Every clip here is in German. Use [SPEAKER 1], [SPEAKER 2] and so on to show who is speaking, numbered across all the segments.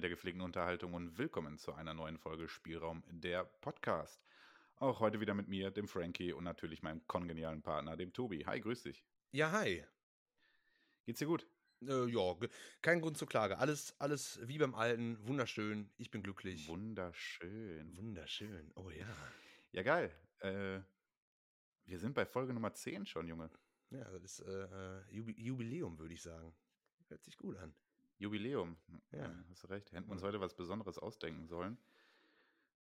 [SPEAKER 1] Freunde der gepflegten Unterhaltung und willkommen zu einer neuen Folge Spielraum der Podcast. Auch heute wieder mit mir, dem Frankie und natürlich meinem kongenialen Partner, dem Tobi. Hi, grüß dich.
[SPEAKER 2] Ja, hi.
[SPEAKER 1] Geht's dir gut?
[SPEAKER 2] Äh, ja, kein Grund zur Klage. Alles, alles wie beim Alten. Wunderschön. Ich bin glücklich.
[SPEAKER 1] Wunderschön.
[SPEAKER 2] Wunderschön. Oh ja.
[SPEAKER 1] Ja, geil. Äh, wir sind bei Folge Nummer 10 schon, Junge.
[SPEAKER 2] Ja, das ist äh, äh, Jubi Jubiläum, würde ich sagen. Hört sich gut an.
[SPEAKER 1] Jubiläum.
[SPEAKER 2] Ja.
[SPEAKER 1] hast du recht. Hätten wir uns heute was Besonderes ausdenken sollen.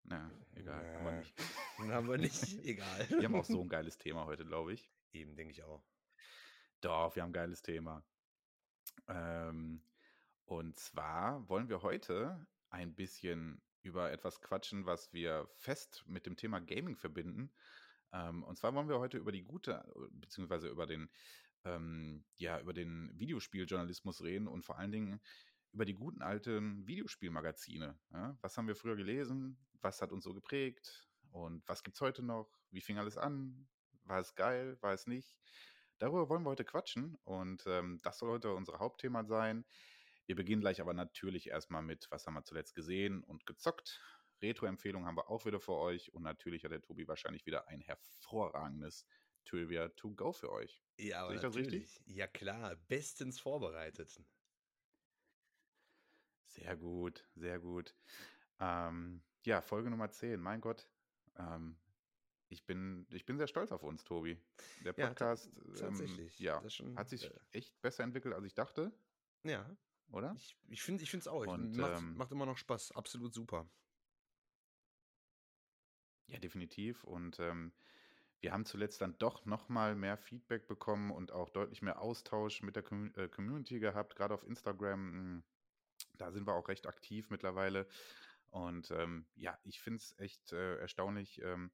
[SPEAKER 1] Na, egal, haben wir nicht.
[SPEAKER 2] Haben wir nicht. Egal.
[SPEAKER 1] Wir haben auch so ein geiles Thema heute, glaube ich.
[SPEAKER 2] Eben, denke ich auch.
[SPEAKER 1] Doch, wir haben ein geiles Thema. Ähm, und zwar wollen wir heute ein bisschen über etwas quatschen, was wir fest mit dem Thema Gaming verbinden. Ähm, und zwar wollen wir heute über die gute, beziehungsweise über den, ähm, ja, über den Videospieljournalismus reden und vor allen Dingen über die guten alten Videospielmagazine. Ja? Was haben wir früher gelesen? Was hat uns so geprägt? Und was gibt's heute noch? Wie fing alles an? War es geil? War es nicht? Darüber wollen wir heute quatschen und ähm, das soll heute unser Hauptthema sein. Wir beginnen gleich aber natürlich erstmal mit, was haben wir zuletzt gesehen und gezockt. Retro-Empfehlungen haben wir auch wieder für euch und natürlich hat der Tobi wahrscheinlich wieder ein hervorragendes Trivia to go für euch.
[SPEAKER 2] Ja, aber
[SPEAKER 1] ich
[SPEAKER 2] natürlich. Ja, klar. Bestens vorbereitet.
[SPEAKER 1] Sehr gut, sehr gut. Ähm, ja, Folge Nummer 10, mein Gott. Ähm, ich, bin, ich bin sehr stolz auf uns, Tobi. Der
[SPEAKER 2] Ja,
[SPEAKER 1] Podcast ähm, ja,
[SPEAKER 2] Das ist schon,
[SPEAKER 1] hat sich
[SPEAKER 2] äh,
[SPEAKER 1] echt besser entwickelt, als ich dachte,
[SPEAKER 2] Ja,
[SPEAKER 1] oder?
[SPEAKER 2] ich, ich finde es auch. Ich,
[SPEAKER 1] Und,
[SPEAKER 2] macht,
[SPEAKER 1] ähm,
[SPEAKER 2] macht immer noch Spaß. Absolut super.
[SPEAKER 1] Ja, definitiv. Und ähm, wir haben zuletzt dann doch noch mal mehr Feedback bekommen und auch deutlich mehr Austausch mit der äh, Community gehabt, gerade auf Instagram. mh, Da sind wir auch recht aktiv mittlerweile. Und ähm, ja, ich finde es echt äh, erstaunlich, ähm,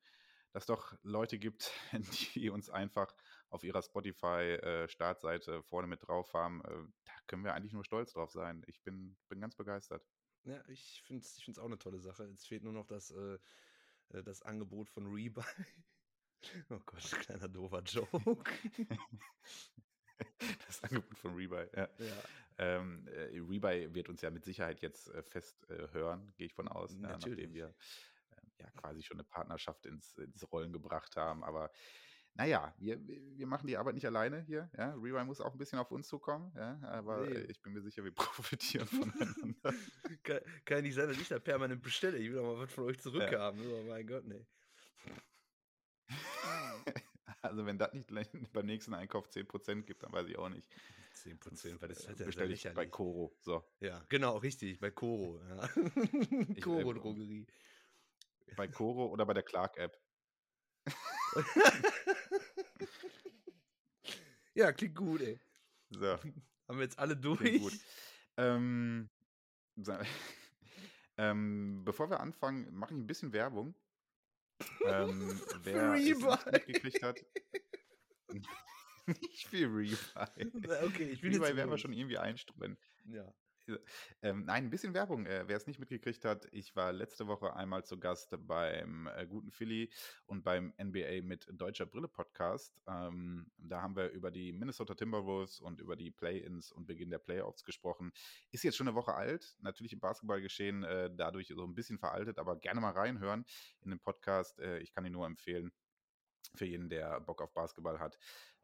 [SPEAKER 1] dass doch Leute gibt, die uns einfach auf ihrer Spotify-Startseite vorne mit drauf haben. Äh, da können wir eigentlich nur stolz drauf sein. Ich bin, bin ganz begeistert.
[SPEAKER 2] Ja, ich finde es ich auch eine tolle Sache. Jetzt fehlt nur noch das, äh, äh, das Angebot von Rebuy. Oh Gott, kleiner doofer Joke.
[SPEAKER 1] Das Angebot von Rebuy, ja.
[SPEAKER 2] ja,
[SPEAKER 1] Ähm, äh, Rebuy wird uns ja mit Sicherheit jetzt äh, fest äh, hören, gehe ich von aus, ja,
[SPEAKER 2] Natürlich.
[SPEAKER 1] nachdem wir äh, ja quasi schon eine Partnerschaft ins, ins Rollen gebracht haben. Aber naja, wir, wir machen die Arbeit nicht alleine hier. Ja? Rebuy muss auch ein bisschen auf uns zukommen, ja? aber
[SPEAKER 2] Nee.
[SPEAKER 1] äh, ich bin mir sicher, wir profitieren voneinander.
[SPEAKER 2] kann, kann nicht sein, dass ich da permanent bestelle. Ich will doch mal was von euch zurückhaben. Oh mein Gott, nee.
[SPEAKER 1] Also wenn das nicht beim nächsten Einkauf 10% gibt, dann weiß ich auch nicht.
[SPEAKER 2] 10
[SPEAKER 1] Sonst,
[SPEAKER 2] Prozent, weil das
[SPEAKER 1] äh,
[SPEAKER 2] hat ja
[SPEAKER 1] bestelle ich bei Koro. So,
[SPEAKER 2] Ja, genau, richtig, bei Koro. Ja.
[SPEAKER 1] äh,
[SPEAKER 2] Koro-Drogerie.
[SPEAKER 1] bei Koro oder bei der Clark-App.
[SPEAKER 2] ja, klingt gut, ey.
[SPEAKER 1] So.
[SPEAKER 2] Haben wir jetzt alle durch?
[SPEAKER 1] Klingt gut. Ähm, ähm, bevor wir anfangen, mache ich ein bisschen Werbung. Ähm, wer es mitgekriegt hat, nicht viel Rebuy.
[SPEAKER 2] Okay, ich bin
[SPEAKER 1] Rebuy werden wir schon irgendwie einstreuen.
[SPEAKER 2] Ja.
[SPEAKER 1] Ähm, nein, ein bisschen Werbung. Äh, wer es nicht mitgekriegt hat, ich war letzte Woche einmal zu Gast beim äh, guten Philly und beim NBA mit Deutscher Brille Podcast. Ähm, da haben wir über die Minnesota Timberwolves und über die Play-ins und Beginn der Playoffs gesprochen. Ist jetzt schon eine Woche alt, natürlich im Basketballgeschehen äh, dadurch so ein bisschen veraltet, aber gerne mal reinhören in den Podcast. Äh, ich kann ihn nur empfehlen für jeden, der Bock auf Basketball hat.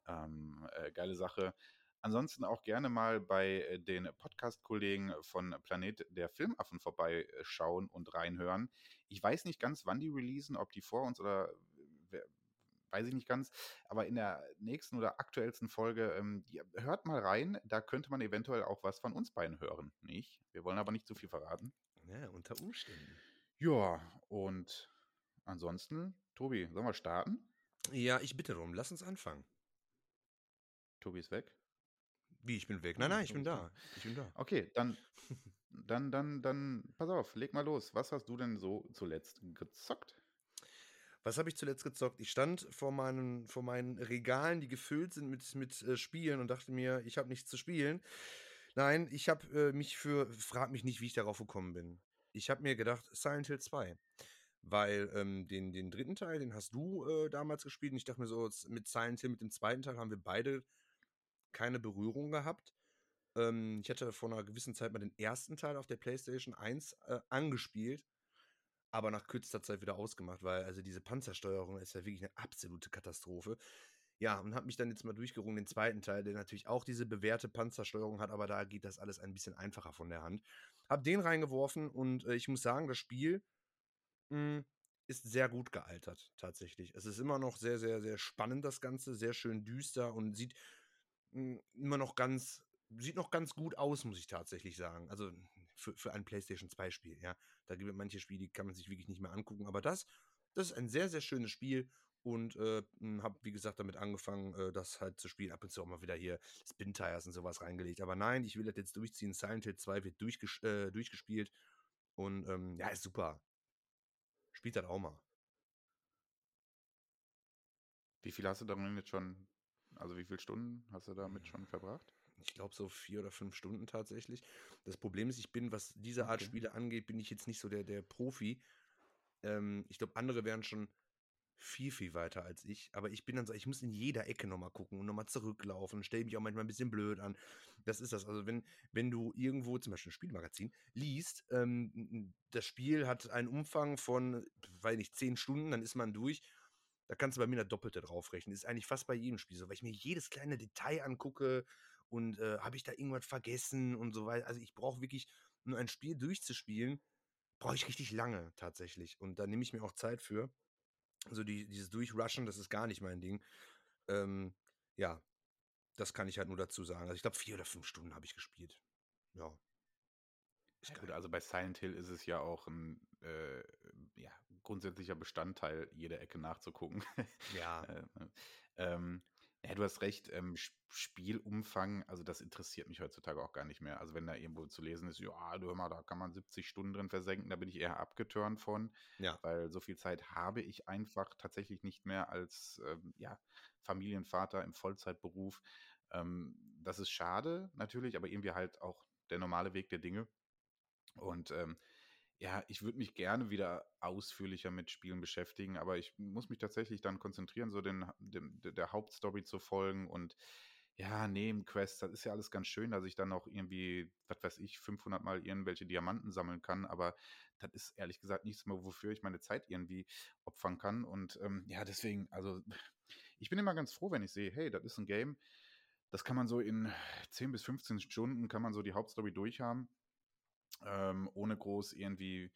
[SPEAKER 1] Ähm, äh, geile Sache. Ansonsten auch gerne mal bei äh, den Podcast-Kollegen von Planet der Filmaffen vorbeischauen und reinhören. Ich weiß nicht ganz, wann die releasen, ob die vor uns oder weiß ich nicht ganz, aber in der nächsten oder aktuellsten Folge, ähm, hört mal rein, da könnte man eventuell auch was von uns beiden hören, nicht? Wir wollen aber nicht zu viel verraten.
[SPEAKER 2] ja, unter Umständen.
[SPEAKER 1] Ja, und ansonsten, Tobi, sollen wir starten?
[SPEAKER 2] Ja, ich bitte darum, lass uns anfangen.
[SPEAKER 1] Tobi ist weg.
[SPEAKER 2] Wie, ich bin weg? Nein,
[SPEAKER 1] Ah,
[SPEAKER 2] nein, ich bin da. Ich bin da.
[SPEAKER 1] Okay, dann, dann, dann, dann, pass auf, leg mal los. Was hast du denn so zuletzt gezockt?
[SPEAKER 2] Was habe ich zuletzt gezockt? Ich stand vor meinen, vor meinen Regalen, die gefüllt sind mit, mit äh, Spielen und dachte mir, ich habe nichts zu spielen. Nein, ich habe äh, mich für, frag mich nicht, wie ich darauf gekommen bin. Ich habe mir gedacht, Silent Hill 2. Weil ähm, den, den dritten Teil, den hast du äh, damals gespielt. Und ich dachte mir so, mit Silent Hill, mit dem zweiten Teil haben wir beide keine Berührung gehabt. Ähm, ich hatte vor einer gewissen Zeit mal den ersten Teil auf der PlayStation 1 äh, angespielt, aber nach kürzester Zeit wieder ausgemacht, weil also diese Panzersteuerung ist ja wirklich eine absolute Katastrophe. Ja, und habe mich dann jetzt mal durchgerungen, den zweiten Teil, der natürlich auch diese bewährte Panzersteuerung hat, aber da geht das alles ein bisschen einfacher von der Hand. Hab den reingeworfen und äh, ich muss sagen, das Spiel mh, hm, ist sehr gut gealtert, tatsächlich. Es ist immer noch sehr, sehr, sehr spannend, das Ganze, sehr schön düster und sieht immer noch ganz, sieht noch ganz gut aus, muss ich tatsächlich sagen. Also für, für ein PlayStation 2-Spiel, ja. Da gibt es manche Spiele, die kann man sich wirklich nicht mehr angucken, aber das, das ist ein sehr, sehr schönes Spiel und äh, hm, habe, wie gesagt, damit angefangen, äh, das halt zu spielen. Ab und zu auch mal wieder hier Spin Tires und sowas reingelegt. Aber nein, ich will das jetzt durchziehen. Silent Hill 2 wird durchges äh, durchgespielt und ähm, ja, ist super. Spielt das auch mal.
[SPEAKER 1] Wie viel hast du darin jetzt schon, also wie viele Stunden hast du damit schon verbracht?
[SPEAKER 2] Ich glaube so vier oder fünf Stunden tatsächlich. Das Problem ist, ich bin, was diese Art okay. Spiele angeht, bin ich jetzt nicht so der, der Profi. Ähm, ich glaube, andere wären schon viel, viel weiter als ich. Aber ich bin dann so, ich muss in jeder Ecke nochmal gucken und nochmal zurücklaufen, stelle mich auch manchmal ein bisschen blöd an. Das ist das. Also, wenn, wenn du irgendwo, zum Beispiel ein Spielmagazin, liest, ähm, das Spiel hat einen Umfang von, weiß nicht, zehn Stunden, dann ist man durch. Da kannst du bei mir das Doppelte draufrechnen. Ist eigentlich fast bei jedem Spiel so, weil ich mir jedes kleine Detail angucke und äh, habe ich da irgendwas vergessen und so weiter. Also, ich brauche wirklich, um ein Spiel durchzuspielen, brauche ich richtig lange tatsächlich. Und da nehme ich mir auch Zeit für. Also die, dieses Durchrushen, das ist gar nicht mein Ding. Ähm, ja, das kann ich halt nur dazu sagen. Also ich glaube, vier oder fünf Stunden habe ich gespielt. Ja.
[SPEAKER 1] Ja gut, also bei Silent Hill ist es ja auch ein äh, ja, grundsätzlicher Bestandteil, jede Ecke nachzugucken.
[SPEAKER 2] Ja.
[SPEAKER 1] Äh, ähm, ja, du hast recht, ähm, Spielumfang, also das interessiert mich heutzutage auch gar nicht mehr. Also wenn da irgendwo zu lesen ist, ja, du hör mal, da kann man 70 Stunden drin versenken, da bin ich eher abgeturnt von,
[SPEAKER 2] Ja.
[SPEAKER 1] weil so viel Zeit habe ich einfach tatsächlich nicht mehr als ähm, ja, Familienvater im Vollzeitberuf. Ähm, das ist schade natürlich, aber irgendwie halt auch der normale Weg der Dinge. Und ähm, ja, ich würde mich gerne wieder ausführlicher mit Spielen beschäftigen, aber ich muss mich tatsächlich dann konzentrieren, so den, dem, der Hauptstory zu folgen und ja, Nebenquests, das ist ja alles ganz schön, dass ich dann auch irgendwie, was weiß ich, 500 Mal irgendwelche Diamanten sammeln kann, aber das ist ehrlich gesagt nichts mehr, wofür ich meine Zeit irgendwie opfern kann. Und ähm, ja, deswegen, also ich bin immer ganz froh, wenn ich sehe, hey, das ist ein Game, das kann man so in 10 bis 15 Stunden, kann man so die Hauptstory durchhaben ähm, ohne groß irgendwie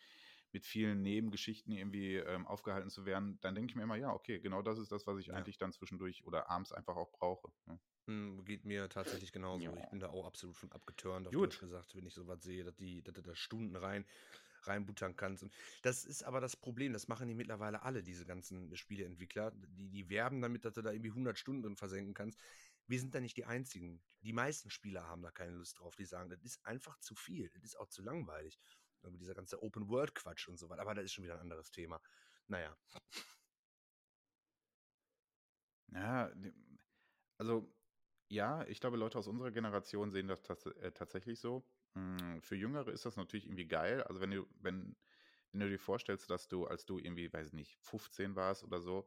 [SPEAKER 1] mit vielen Nebengeschichten irgendwie ähm, aufgehalten zu werden, dann denke ich mir immer, ja, okay, genau das ist das, was ich ja. eigentlich dann zwischendurch oder abends einfach auch brauche. Ne?
[SPEAKER 2] Hm, geht mir tatsächlich genauso. Ja. Ich bin da auch absolut von abgeturnt, auf Gut. gesagt, wenn ich sowas sehe, dass, die, dass du da Stunden rein reinbuttern kannst. Und das ist aber das Problem, das machen die mittlerweile alle, diese ganzen Spieleentwickler. Die, die werben damit, dass du da irgendwie 100 Stunden drin versenken kannst wir sind da nicht die Einzigen. Die meisten Spieler haben da keine Lust drauf. Die sagen, das ist einfach zu viel. Das ist auch zu langweilig. Aber dieser ganze Open-World-Quatsch und so weiter. Aber das ist schon wieder ein anderes Thema. Naja.
[SPEAKER 1] Ja, also ja, ich glaube, Leute aus unserer Generation sehen das tats äh, tatsächlich so. Hm, für Jüngere ist das natürlich irgendwie geil. Also wenn du, wenn, wenn du dir vorstellst, dass du, als du irgendwie, weiß nicht, 15 warst oder so,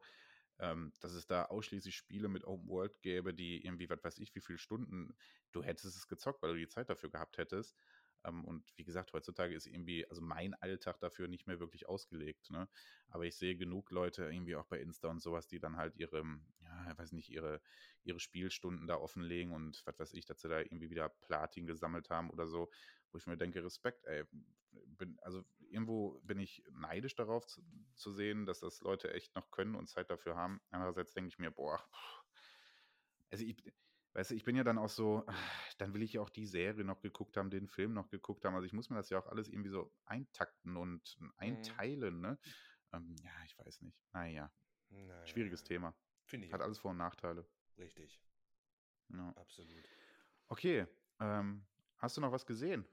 [SPEAKER 1] ähm, dass es da ausschließlich Spiele mit Open World gäbe, die irgendwie, was weiß ich, wie viele Stunden du hättest es gezockt, weil du die Zeit dafür gehabt hättest. Ähm, und wie gesagt, heutzutage ist irgendwie, also mein Alltag dafür nicht mehr wirklich ausgelegt. Ne? Aber ich sehe genug Leute irgendwie auch bei Insta und sowas, die dann halt ihre, ja, weiß nicht, ihre, ihre Spielstunden da offenlegen und was weiß ich, dass sie da irgendwie wieder Platin gesammelt haben oder so, wo ich mir denke, Respekt, ey, bin, also irgendwo bin ich neidisch darauf zu, zu, sehen, dass das Leute echt noch können und Zeit dafür haben. Andererseits denke ich mir, boah, also ich, weißt du, ich bin ja dann auch so, dann will ich ja auch die Serie noch geguckt haben, den Film noch geguckt haben. Also ich muss mir das ja auch alles irgendwie so eintakten und mhm. einteilen, ne? Ähm, ja, ich weiß nicht. Naja. naja. Schwieriges Thema.
[SPEAKER 2] Finde ich.
[SPEAKER 1] Hat alles Vor- und Nachteile.
[SPEAKER 2] Richtig.
[SPEAKER 1] Ja.
[SPEAKER 2] Absolut.
[SPEAKER 1] Okay. Ähm, hast du noch was gesehen?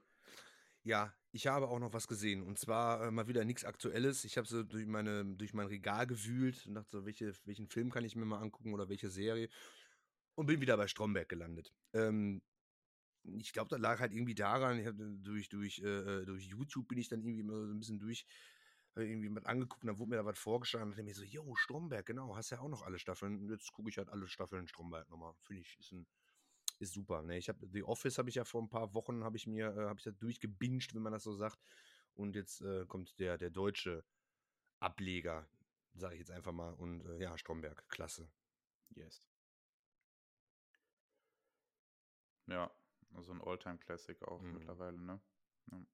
[SPEAKER 2] Ja, ich habe auch noch was gesehen. Und zwar äh, mal wieder nichts Aktuelles. Ich habe so durch, meine, durch mein Regal gewühlt und dachte so, welche, welchen Film kann ich mir mal angucken oder welche Serie. Und bin wieder bei Stromberg gelandet. Ähm, ich glaube, das lag halt irgendwie daran, ich durch, durch, äh, äh, durch YouTube bin ich dann irgendwie immer so ein bisschen durch, irgendwie mit angeguckt und dann wurde mir da was vorgeschlagen und dachte mir so, yo, Stromberg, genau, hast ja auch noch alle Staffeln. Jetzt gucke ich halt alle Staffeln Stromberg nochmal. Finde ich, ist ein ist super. Ne? Ich habe The Office habe ich ja vor ein paar Wochen habe ich mir äh, habe ich das durchgebinged, wenn man das so sagt. Und jetzt äh, kommt der der deutsche Ableger, sage ich jetzt einfach mal. Und äh, ja, Stromberg, klasse.
[SPEAKER 1] Yes. Ja, also ein Alltime Classic auch mhm. mittlerweile, ne? Ja.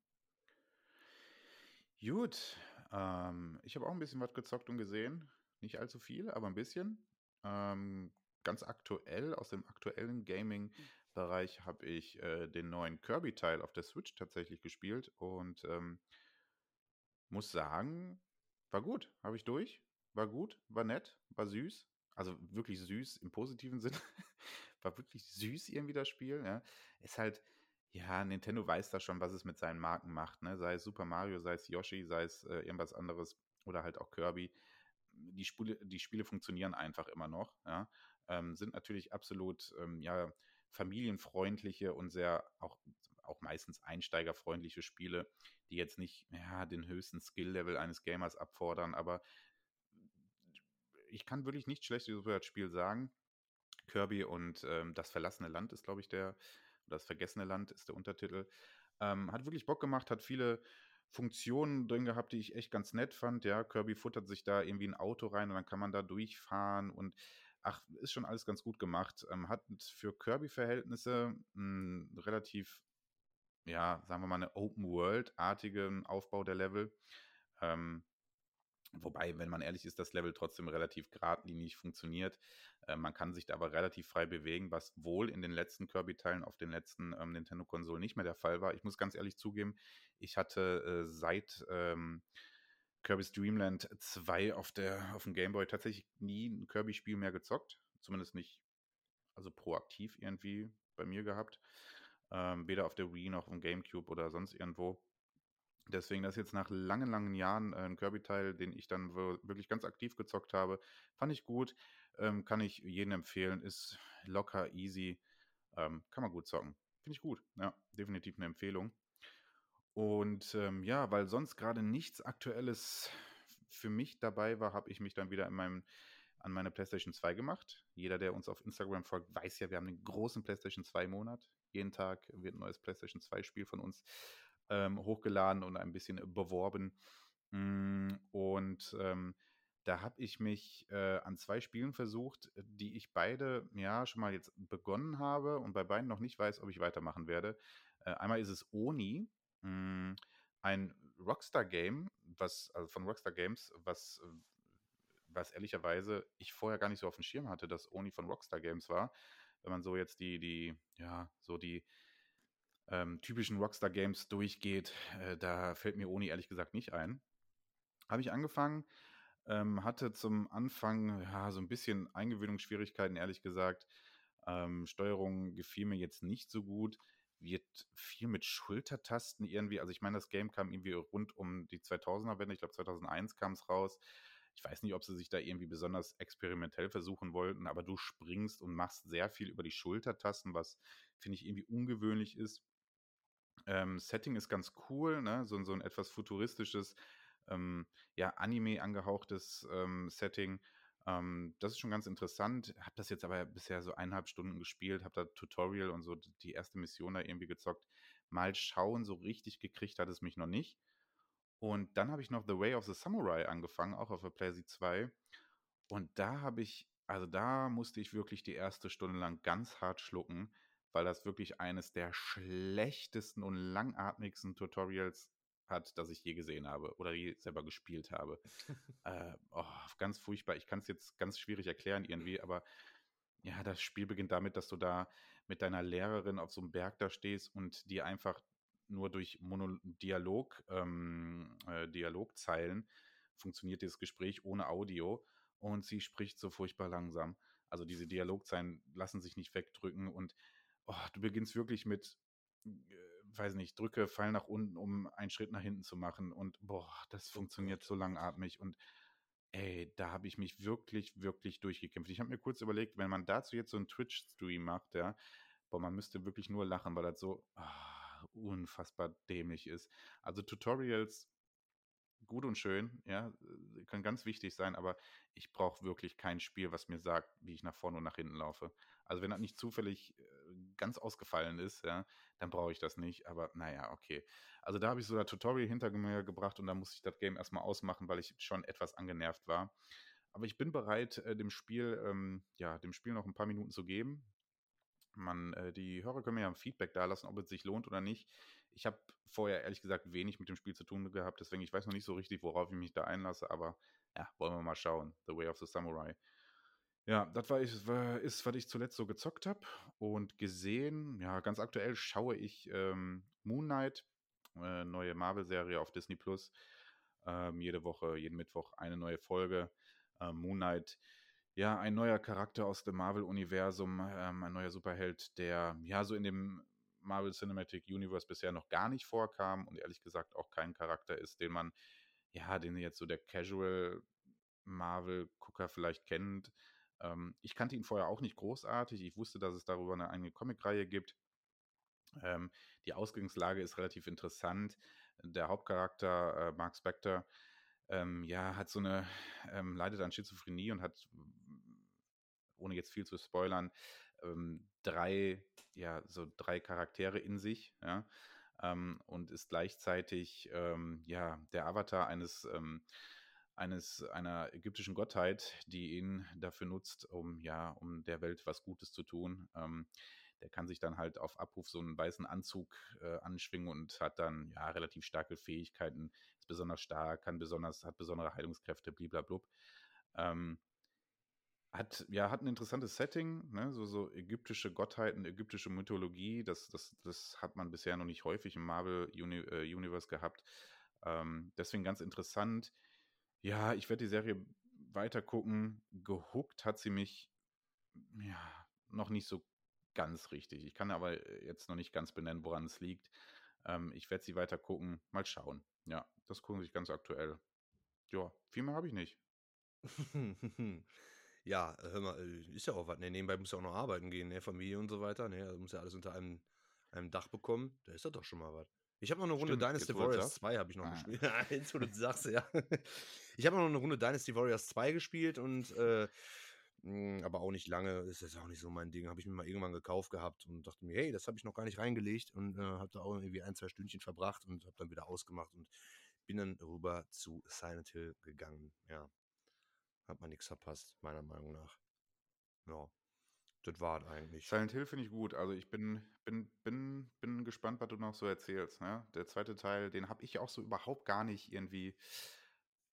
[SPEAKER 1] Gut, ähm, ich habe auch ein bisschen was gezockt und gesehen. Nicht allzu viel, aber ein bisschen. Ähm, ganz aktuell, aus dem aktuellen Gaming-Bereich, habe ich äh, den neuen Kirby-Teil auf der Switch tatsächlich gespielt und ähm, muss sagen, war gut. Habe ich durch. War gut, war nett, war süß. Also wirklich süß im positiven Sinne. war wirklich süß irgendwie das Spiel. Ja. Ist halt, ja, Nintendo weiß da schon, was es mit seinen Marken macht. Ne? Sei es Super Mario, sei es Yoshi, sei es äh, irgendwas anderes oder halt auch Kirby. Die Spiele, die Spiele funktionieren einfach immer noch. Ja? Ähm, sind natürlich absolut ähm, ja, familienfreundliche und sehr auch, auch meistens einsteigerfreundliche Spiele, die jetzt nicht ja, den höchsten Skill-Level eines Gamers abfordern, aber ich kann wirklich nichts Schlechtes über das Spiel sagen. Kirby und ähm, das verlassene Land ist, glaube ich, der, das vergessene Land ist der Untertitel. Ähm, hat wirklich Bock gemacht, hat viele Funktionen drin gehabt, die ich echt ganz nett fand. Ja, Kirby futtert sich da irgendwie ein Auto rein und dann kann man da durchfahren und ach, ist schon alles ganz gut gemacht. Ähm, hat für Kirby-Verhältnisse einen relativ, ja, sagen wir mal, eine Open-World-artigen Aufbau der Level. Ähm, Wobei, wenn man ehrlich ist, das Level trotzdem relativ geradlinig funktioniert. Äh, man kann sich da aber relativ frei bewegen, was wohl in den letzten Kirby-Teilen auf den letzten ähm, Nintendo-Konsolen nicht mehr der Fall war. Ich muss ganz ehrlich zugeben, ich hatte äh, seit ähm, Kirby's Dreamland 2 auf, der, auf dem Gameboy tatsächlich nie ein Kirby-Spiel mehr gezockt. Zumindest nicht, also proaktiv irgendwie bei mir gehabt. Ähm, weder auf der Wii noch auf dem Gamecube oder sonst irgendwo. Deswegen, das jetzt nach langen, langen Jahren äh, ein Kirby-Teil, den ich dann wirklich ganz aktiv gezockt habe, fand ich gut. Ähm, kann ich jedem empfehlen. Ist locker, easy. Ähm, kann man gut zocken. Finde ich gut. Ja, definitiv eine Empfehlung. Und ähm, ja, weil sonst gerade nichts Aktuelles für mich dabei war, habe ich mich dann wieder in meinem, an meine PlayStation 2 gemacht. Jeder, der uns auf Instagram folgt, weiß ja, wir haben einen großen PlayStation 2-Monat. Jeden Tag wird ein neues PlayStation 2-Spiel von uns ähm, hochgeladen und ein bisschen beworben. Mm, und ähm, da habe ich mich äh, an zwei Spielen versucht, die ich beide ja schon mal jetzt begonnen habe und bei beiden noch nicht weiß, ob ich weitermachen werde. Äh, einmal ist es Oni, mh, mm, ein Rockstar-Game, was, also von Rockstar Games, was, was ehrlicherweise ich vorher gar nicht so auf dem Schirm hatte, dass Oni von Rockstar Games war. Wenn man so jetzt die, die, ja, so die ähm, typischen Rockstar-Games durchgeht, äh, da fällt mir Oni ehrlich gesagt nicht ein. Habe ich angefangen, ähm, hatte zum Anfang ja, so ein bisschen Eingewöhnungsschwierigkeiten, ehrlich gesagt. Ähm, Steuerung gefiel mir jetzt nicht so gut. Wird viel mit Schultertasten irgendwie. Also, ich meine, das Game kam irgendwie rund um die 2000er-Wende. Ich glaube, 2001 kam es raus. Ich weiß nicht, ob sie sich da irgendwie besonders experimentell versuchen wollten, aber du springst und machst sehr viel über die Schultertasten, was finde ich irgendwie ungewöhnlich ist. Ähm, Setting ist ganz cool, ne? so, so ein etwas futuristisches, ähm, ja, Anime angehauchtes ähm, Setting. Ähm, das ist schon ganz interessant. Habe das jetzt aber bisher so eineinhalb Stunden gespielt, habe da Tutorial und so die erste Mission da irgendwie gezockt. Mal schauen, so richtig gekriegt hat es mich noch nicht. Und dann habe ich noch The Way of the Samurai angefangen, auch auf der PlayStation 2. Und da habe ich, also da musste ich wirklich die erste Stunde lang ganz hart schlucken, weil das wirklich eines der schlechtesten und langatmigsten Tutorials hat, das ich je gesehen habe oder je selber gespielt habe. äh, oh, ganz furchtbar. Ich kann es jetzt ganz schwierig erklären irgendwie, aber ja, das Spiel beginnt damit, dass du da mit deiner Lehrerin auf so einem Berg da stehst und die einfach nur durch Mono Dialog, ähm, äh, Dialogzeilen funktioniert dieses Gespräch ohne Audio und sie spricht so furchtbar langsam. Also diese Dialogzeilen lassen sich nicht wegdrücken und oh, du beginnst wirklich mit, äh, weiß nicht, drücke Pfeil nach unten, um einen Schritt nach hinten zu machen. Und boah, das oh funktioniert so langatmig. Und ey, da habe ich mich wirklich, wirklich durchgekämpft. Ich habe mir kurz überlegt, wenn man dazu jetzt so einen Twitch-Stream macht, ja, boah, man müsste wirklich nur lachen, weil das so oh, unfassbar dämlich ist. Also Tutorials gut und schön, ja, können ganz wichtig sein, aber ich brauche wirklich kein Spiel, was mir sagt, wie ich nach vorne und nach hinten laufe. Also wenn das nicht zufällig äh, ganz ausgefallen ist, ja, dann brauche ich das nicht. Aber naja, okay. Also da habe ich so das Tutorial hinter mir gebracht und da musste ich das Game erstmal ausmachen, weil ich schon etwas angenervt war. Aber ich bin bereit, äh, dem Spiel, ähm, ja, dem Spiel noch ein paar Minuten zu geben. Man, äh, die Hörer können mir ja ein Feedback da lassen, ob es sich lohnt oder nicht. Ich habe vorher ehrlich gesagt wenig mit dem Spiel zu tun gehabt, deswegen ich weiß noch nicht so richtig, worauf ich mich da einlasse, aber ja, wollen wir mal schauen. The Way of the Samurai. Ja, das war ich, ist, was ich zuletzt so gezockt habe und gesehen. Ja, ganz aktuell schaue ich ähm, Moon Knight, äh, neue Marvel-Serie auf Disney Plus. Ähm, jede Woche, jeden Mittwoch eine neue Folge. Ähm, Moon Knight, ja, ein neuer Charakter aus dem Marvel-Universum, ähm, ein neuer Superheld, der ja so in dem Marvel Cinematic Universe bisher noch gar nicht vorkam und ehrlich gesagt auch kein Charakter ist, den man, ja, den jetzt so der Casual Marvel-Gucker vielleicht kennt. Ähm, ich kannte ihn vorher auch nicht großartig. Ich wusste, dass es darüber eine eigene Comicreihe gibt. Ähm, die Ausgangslage ist relativ interessant. Der Hauptcharakter, äh, Mark Spector, ähm, ja, hat so eine, ähm, leidet an Schizophrenie und hat, ohne jetzt viel zu spoilern, ähm, drei, ja, so drei Charaktere in sich, ja, ähm, und ist gleichzeitig, ja, der Avatar eines, eines einer ägyptischen Gottheit, die ihn dafür nutzt, um ja, um der Welt was Gutes zu tun. Ähm, der kann sich dann halt auf Abruf so einen weißen Anzug äh, anschwingen und hat dann ja relativ starke Fähigkeiten, ist besonders stark, kann besonders, hat besondere Heilungskräfte, bliblablub. Ähm, hat, ja, hat ein interessantes Setting, ne? so, so ägyptische Gottheiten, ägyptische Mythologie, das, das, das hat man bisher noch nicht häufig im Marvel Uni äh, Universe gehabt. Ähm, deswegen ganz interessant. Ja, ich werde die Serie weiter gucken. Gehuckt hat sie mich ja noch nicht so ganz richtig. Ich kann aber äh, jetzt noch nicht ganz benennen, woran es liegt. Ähm, ich werde sie weiter gucken. Mal schauen. Ja, das gucken sich ganz aktuell. Ja, viel mehr habe ich nicht.
[SPEAKER 2] ja, hör mal, äh, ist ja auch was. Ne, nebenbei muss ja auch noch arbeiten gehen, ne, Familie und so weiter. Ne, also muss ja alles unter einem, einem Dach bekommen. Da ist das doch schon mal was. Ich habe noch eine Runde Stimmt, Dynasty Warriors 2 habe ich noch ah. gespielt. jetzt, wo du sagst, ja. Ich habe noch eine Runde Dynasty Warriors 2 gespielt und äh, aber auch nicht lange, ist jetzt auch nicht so mein Ding. Habe ich mir mal irgendwann gekauft gehabt und dachte mir, hey, das habe ich noch gar nicht reingelegt und äh, habe da auch irgendwie ein, zwei Stündchen verbracht und habe dann wieder ausgemacht und bin dann rüber zu Silent Hill gegangen. Ja, hat man nichts verpasst, meiner Meinung nach. Ja, das war eigentlich.
[SPEAKER 1] Silent Hill finde ich gut. Also ich bin, bin, bin, bin gespannt, was du noch so erzählst. Ne? Der zweite Teil, den habe ich auch so überhaupt gar nicht irgendwie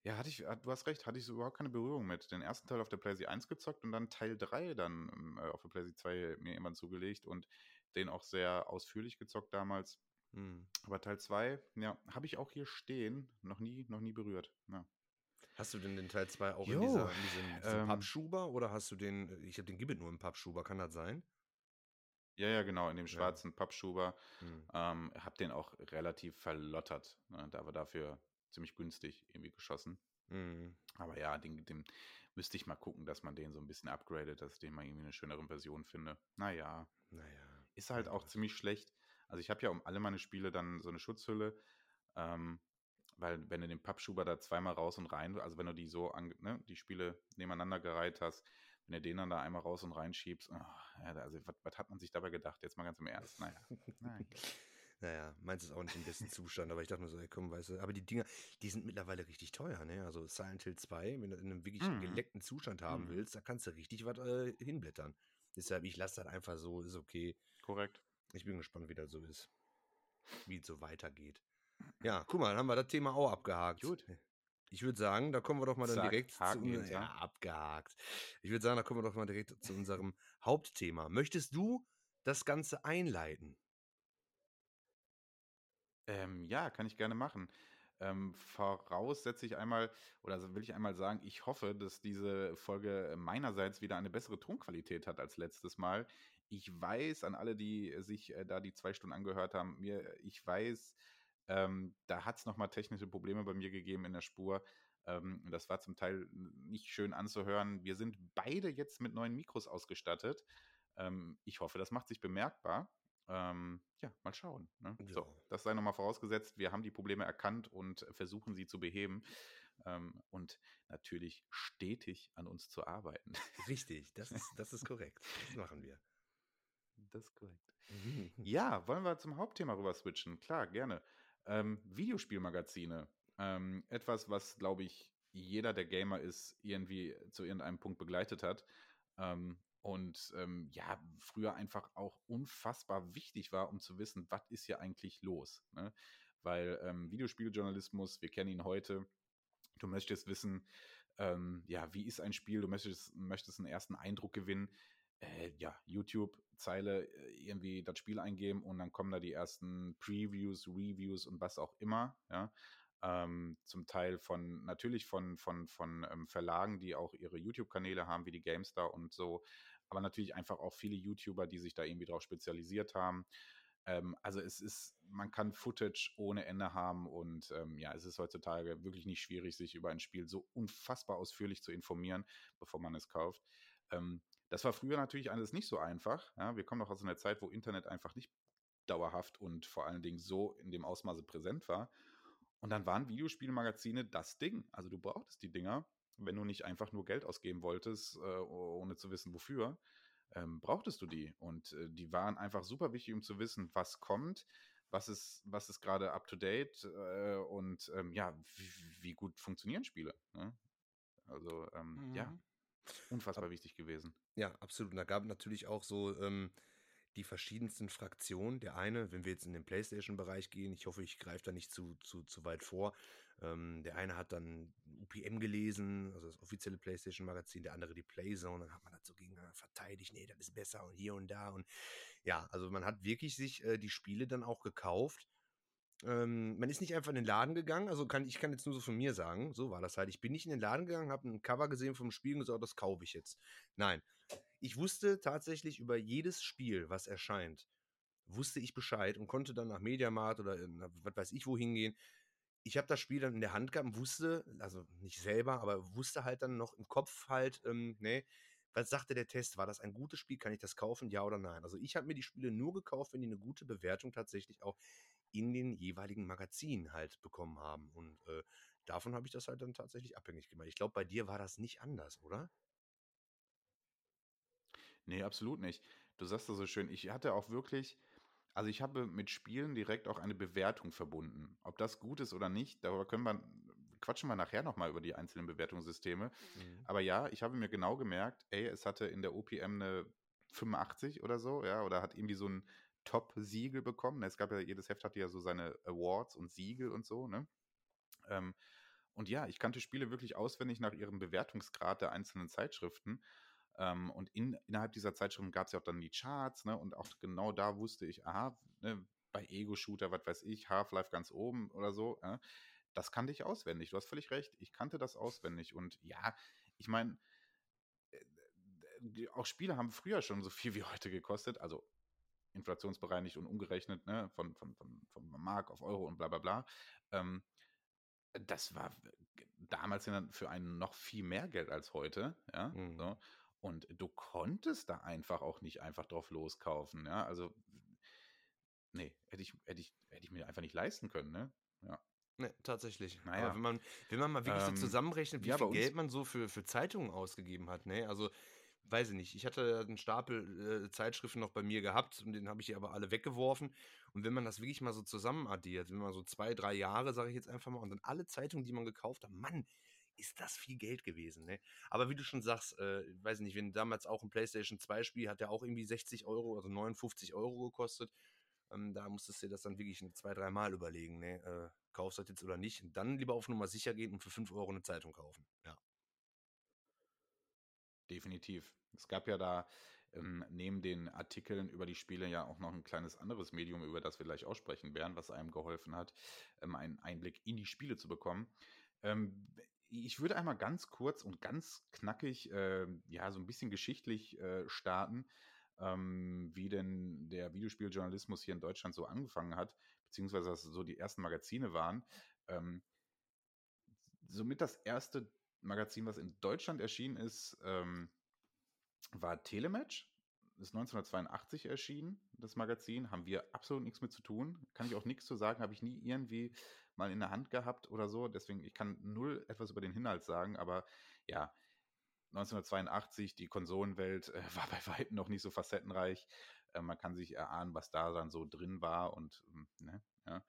[SPEAKER 1] ja, hatte ich du hast recht, hatte ich so überhaupt keine Berührung mit. Den ersten Teil auf der PlayStation 1 gezockt und dann Teil 3 dann, ähm, äh, auf der PlayStation 2 mir irgendwann zugelegt und den auch sehr ausführlich gezockt damals. Mhm. Aber Teil 2, ja, habe ich auch hier stehen, noch nie noch nie berührt, ja.
[SPEAKER 2] Hast du denn den Teil 2 auch in dieser in diesem diesem ähm Pappschuber oder hast du den ich habe den Gibbet nur im Pappschuber, kann das sein?
[SPEAKER 1] Ja, ja, genau, in dem Ja. schwarzen Pappschuber. Mhm. Ähm, habe den auch relativ verlottert, ne? Da war dafür ziemlich günstig irgendwie geschossen. Mhm. Aber ja, den, den müsste ich mal gucken, dass man den so ein bisschen upgradet, dass ich den mal irgendwie eine schönere Version finde. Naja. Naja. Ist halt auch ziemlich schlecht. Also ich habe ja um alle meine Spiele dann so eine Schutzhülle. Ähm, weil wenn du den Pappschuber da zweimal raus und rein, also wenn du die so, an, ne, die Spiele nebeneinander gereiht hast, wenn du den dann da einmal raus und reinschiebst, oh, ja, also was hat man sich dabei gedacht? Jetzt mal ganz im Ernst. Naja. naja.
[SPEAKER 2] Naja, meins ist auch nicht im besten Zustand, aber ich dachte mir so, ey, komm, weißt du, aber die Dinger, die sind mittlerweile richtig teuer, ne? Also Silent Hill 2, wenn du in einem wirklich mhm. geleckten Zustand haben mhm. willst, da kannst du richtig was äh, hinblättern. Deshalb, ich lasse das einfach so, ist okay.
[SPEAKER 1] Korrekt.
[SPEAKER 2] Ich bin gespannt, wie das so ist. Wie es so weitergeht. Ja, guck mal, dann haben wir das Thema auch abgehakt. Gut. Ich würde sagen, da kommen wir doch mal dann Zack, direkt zu unserem, ja, abgehakt. Ich würde sagen, da kommen wir doch mal direkt zu unserem Hauptthema. Möchtest du das Ganze einleiten?
[SPEAKER 1] Ähm, ja, kann ich gerne machen. Ähm, voraus setze ich einmal, oder will ich einmal sagen, ich hoffe, dass diese Folge meinerseits wieder eine bessere Tonqualität hat als letztes Mal. Ich weiß, an alle, die sich äh, da die zwei Stunden angehört haben, mir, ich weiß, ähm, da hat es nochmal technische Probleme bei mir gegeben in der Spur. Ähm, das war zum Teil nicht schön anzuhören. Wir sind beide jetzt mit neuen Mikros ausgestattet. Ähm, ich hoffe, das macht sich bemerkbar. Ähm, ja, mal schauen. Ne? Ja. So, das sei nochmal vorausgesetzt. Wir haben die Probleme erkannt und versuchen sie zu beheben. Ähm, und natürlich stetig an uns zu arbeiten.
[SPEAKER 2] Richtig, das ist, das ist korrekt. Das machen wir.
[SPEAKER 1] Das ist korrekt. Ja, wollen wir zum Hauptthema rüber switchen? Klar, gerne. Ähm, Videospielmagazine. Ähm, etwas, was, glaube ich, jeder, der Gamer ist, irgendwie zu irgendeinem Punkt begleitet hat. Ähm, und ähm, ja, früher einfach auch unfassbar wichtig war, um zu wissen, was ist hier eigentlich los. Ne? Weil ähm, Videospieljournalismus, wir kennen ihn heute, du möchtest wissen, ähm, ja, wie ist ein Spiel, du möchtest, möchtest einen ersten Eindruck gewinnen. Äh, ja, YouTube-Zeile äh, irgendwie das Spiel eingeben und dann kommen da die ersten Previews, Reviews und was auch immer, ja. Ähm, zum Teil von, natürlich von, von, von ähm, Verlagen, die auch ihre YouTube-Kanäle haben, wie die GameStar und so, aber natürlich einfach auch viele YouTuber, die sich da irgendwie drauf spezialisiert haben. Ähm, also es ist, man kann Footage ohne Ende haben und ähm, ja, es ist heutzutage wirklich nicht schwierig, sich über ein Spiel so unfassbar ausführlich zu informieren, bevor man es kauft. Ähm, das war früher natürlich alles nicht so einfach. Ja? Wir kommen doch aus einer Zeit, wo Internet einfach nicht dauerhaft und vor allen Dingen so in dem Ausmaße präsent war. Und dann waren Videospielmagazine das Ding. Also du brauchtest die Dinger, wenn du nicht einfach nur Geld ausgeben wolltest, äh, ohne zu wissen wofür, ähm, brauchtest du die. Und äh, die waren einfach super wichtig, um zu wissen, was kommt, was ist, was ist gerade up to date äh, und ähm, ja, wie, wie, gut funktionieren Spiele. Ne? Also ähm, mhm. ja, unfassbar wichtig gewesen.
[SPEAKER 2] Ja, absolut. Und da gab es natürlich auch so ähm, die verschiedensten Fraktionen. Der eine, wenn wir jetzt in den PlayStation-Bereich gehen, ich hoffe, ich greife da nicht zu, zu, zu weit vor. Ähm, der eine hat dann UPM gelesen, also das offizielle PlayStation-Magazin, der andere die Playzone. Dann hat man das so gegen verteidigt, nee, das ist besser und hier und da. Und ja, also man hat wirklich sich äh, die Spiele dann auch gekauft. Ähm, man ist nicht einfach in den Laden gegangen, also kann, ich kann jetzt nur so von mir sagen, so war das halt. Ich bin nicht in den Laden gegangen, habe ein Cover gesehen vom Spiel und gesagt, das kaufe ich jetzt. Nein, ich wusste tatsächlich über jedes Spiel, was erscheint, wusste ich Bescheid und konnte dann nach Mediamarkt oder in, was weiß ich wohin gehen. Ich habe das Spiel dann in der Hand gehabt und wusste, also nicht selber, aber wusste halt dann noch im Kopf halt, ähm, ne, was sagte der Test? War das ein gutes Spiel? Kann ich das kaufen? Ja oder nein? Also ich habe mir die Spiele nur gekauft, wenn die eine gute Bewertung tatsächlich auch in den jeweiligen Magazinen halt bekommen haben. Und äh, davon habe ich das halt dann tatsächlich abhängig gemacht. Ich glaube, bei dir war das nicht anders, oder?
[SPEAKER 1] Nee, absolut nicht. Du sagst das so schön. Ich hatte auch wirklich, also ich habe mit Spielen direkt auch eine Bewertung verbunden. Ob das gut ist oder nicht, darüber können wir, quatschen wir nachher nochmal über die einzelnen Bewertungssysteme. Mhm. Aber ja, ich habe mir genau gemerkt, ey, es hatte in der OPM eine 85 oder so, ja, oder hat irgendwie so ein Top-Siegel bekommen. Es gab ja, jedes Heft hatte ja so seine Awards und Siegel und so, ne? Ähm, und ja, ich kannte Spiele wirklich auswendig nach ihrem Bewertungsgrad der einzelnen Zeitschriften ähm, und in, innerhalb dieser Zeitschriften gab es ja auch dann die Charts, ne? Und auch genau da wusste ich, aha, ne, bei Ego-Shooter, was weiß ich, Half-Life ganz oben oder so, äh, das kannte ich auswendig. Du hast völlig recht, ich kannte das auswendig. Und ja, ich meine, äh, auch Spiele haben früher schon so viel wie heute gekostet, also inflationsbereinigt und umgerechnet, ne, von, von, von, von Mark auf Euro und bla bla bla. Ähm, das war damals für einen noch viel mehr Geld als heute, ja. Mhm. So. Und du konntest da einfach auch nicht einfach drauf loskaufen, ja. Also, nee, hätte ich, hätte ich, hätte ich mir einfach nicht leisten können, ne? Ja.
[SPEAKER 2] Ne, tatsächlich. Naja. Aber wenn man, wenn man mal wirklich ähm, so zusammenrechnet, wie ja, viel Geld man so für, für Zeitungen ausgegeben hat, ne? Also, weiß ich nicht. Ich hatte einen Stapel äh, Zeitschriften noch bei mir gehabt und den habe ich aber alle weggeworfen. Und wenn man das wirklich mal so zusammen addiert, wenn man so zwei, drei Jahre, sage ich jetzt einfach mal, und dann alle Zeitungen, die man gekauft hat, Mann, ist das viel Geld gewesen. Ne? Aber wie du schon sagst, äh, weiß nicht, wenn damals auch ein PlayStation 2 Spiel hat, der auch irgendwie 60 Euro, also 59 Euro gekostet. Ähm, da musstest du dir das dann wirklich zwei, drei Mal überlegen, ne? Äh, kaufst du das jetzt oder nicht? Und dann lieber auf Nummer sicher gehen und für 5 Euro eine Zeitung kaufen. Ja.
[SPEAKER 1] Definitiv. Es gab ja da ähm, neben den Artikeln über die Spiele ja auch noch ein kleines anderes Medium, über das wir gleich aussprechen werden, was einem geholfen hat, ähm, einen Einblick in die Spiele zu bekommen. Ähm, ich würde einmal ganz kurz und ganz knackig, äh, ja, so ein bisschen geschichtlich äh, starten, ähm, wie denn der Videospieljournalismus hier in Deutschland so angefangen hat, beziehungsweise was so die ersten Magazine waren. Ähm, somit das erste Magazin, was in Deutschland erschienen ist, ähm, war Telematch. Ist 1982 erschienen, das Magazin. Haben wir absolut nichts mit zu tun. Kann ich auch nichts zu sagen. Habe ich nie irgendwie mal in der Hand gehabt oder so. Deswegen, ich kann null etwas über den Inhalt sagen. Aber ja, 1982, die Konsolenwelt äh, war bei weitem noch nicht so facettenreich. Äh, man kann sich erahnen, was da dann so drin war und hm, ne, ja.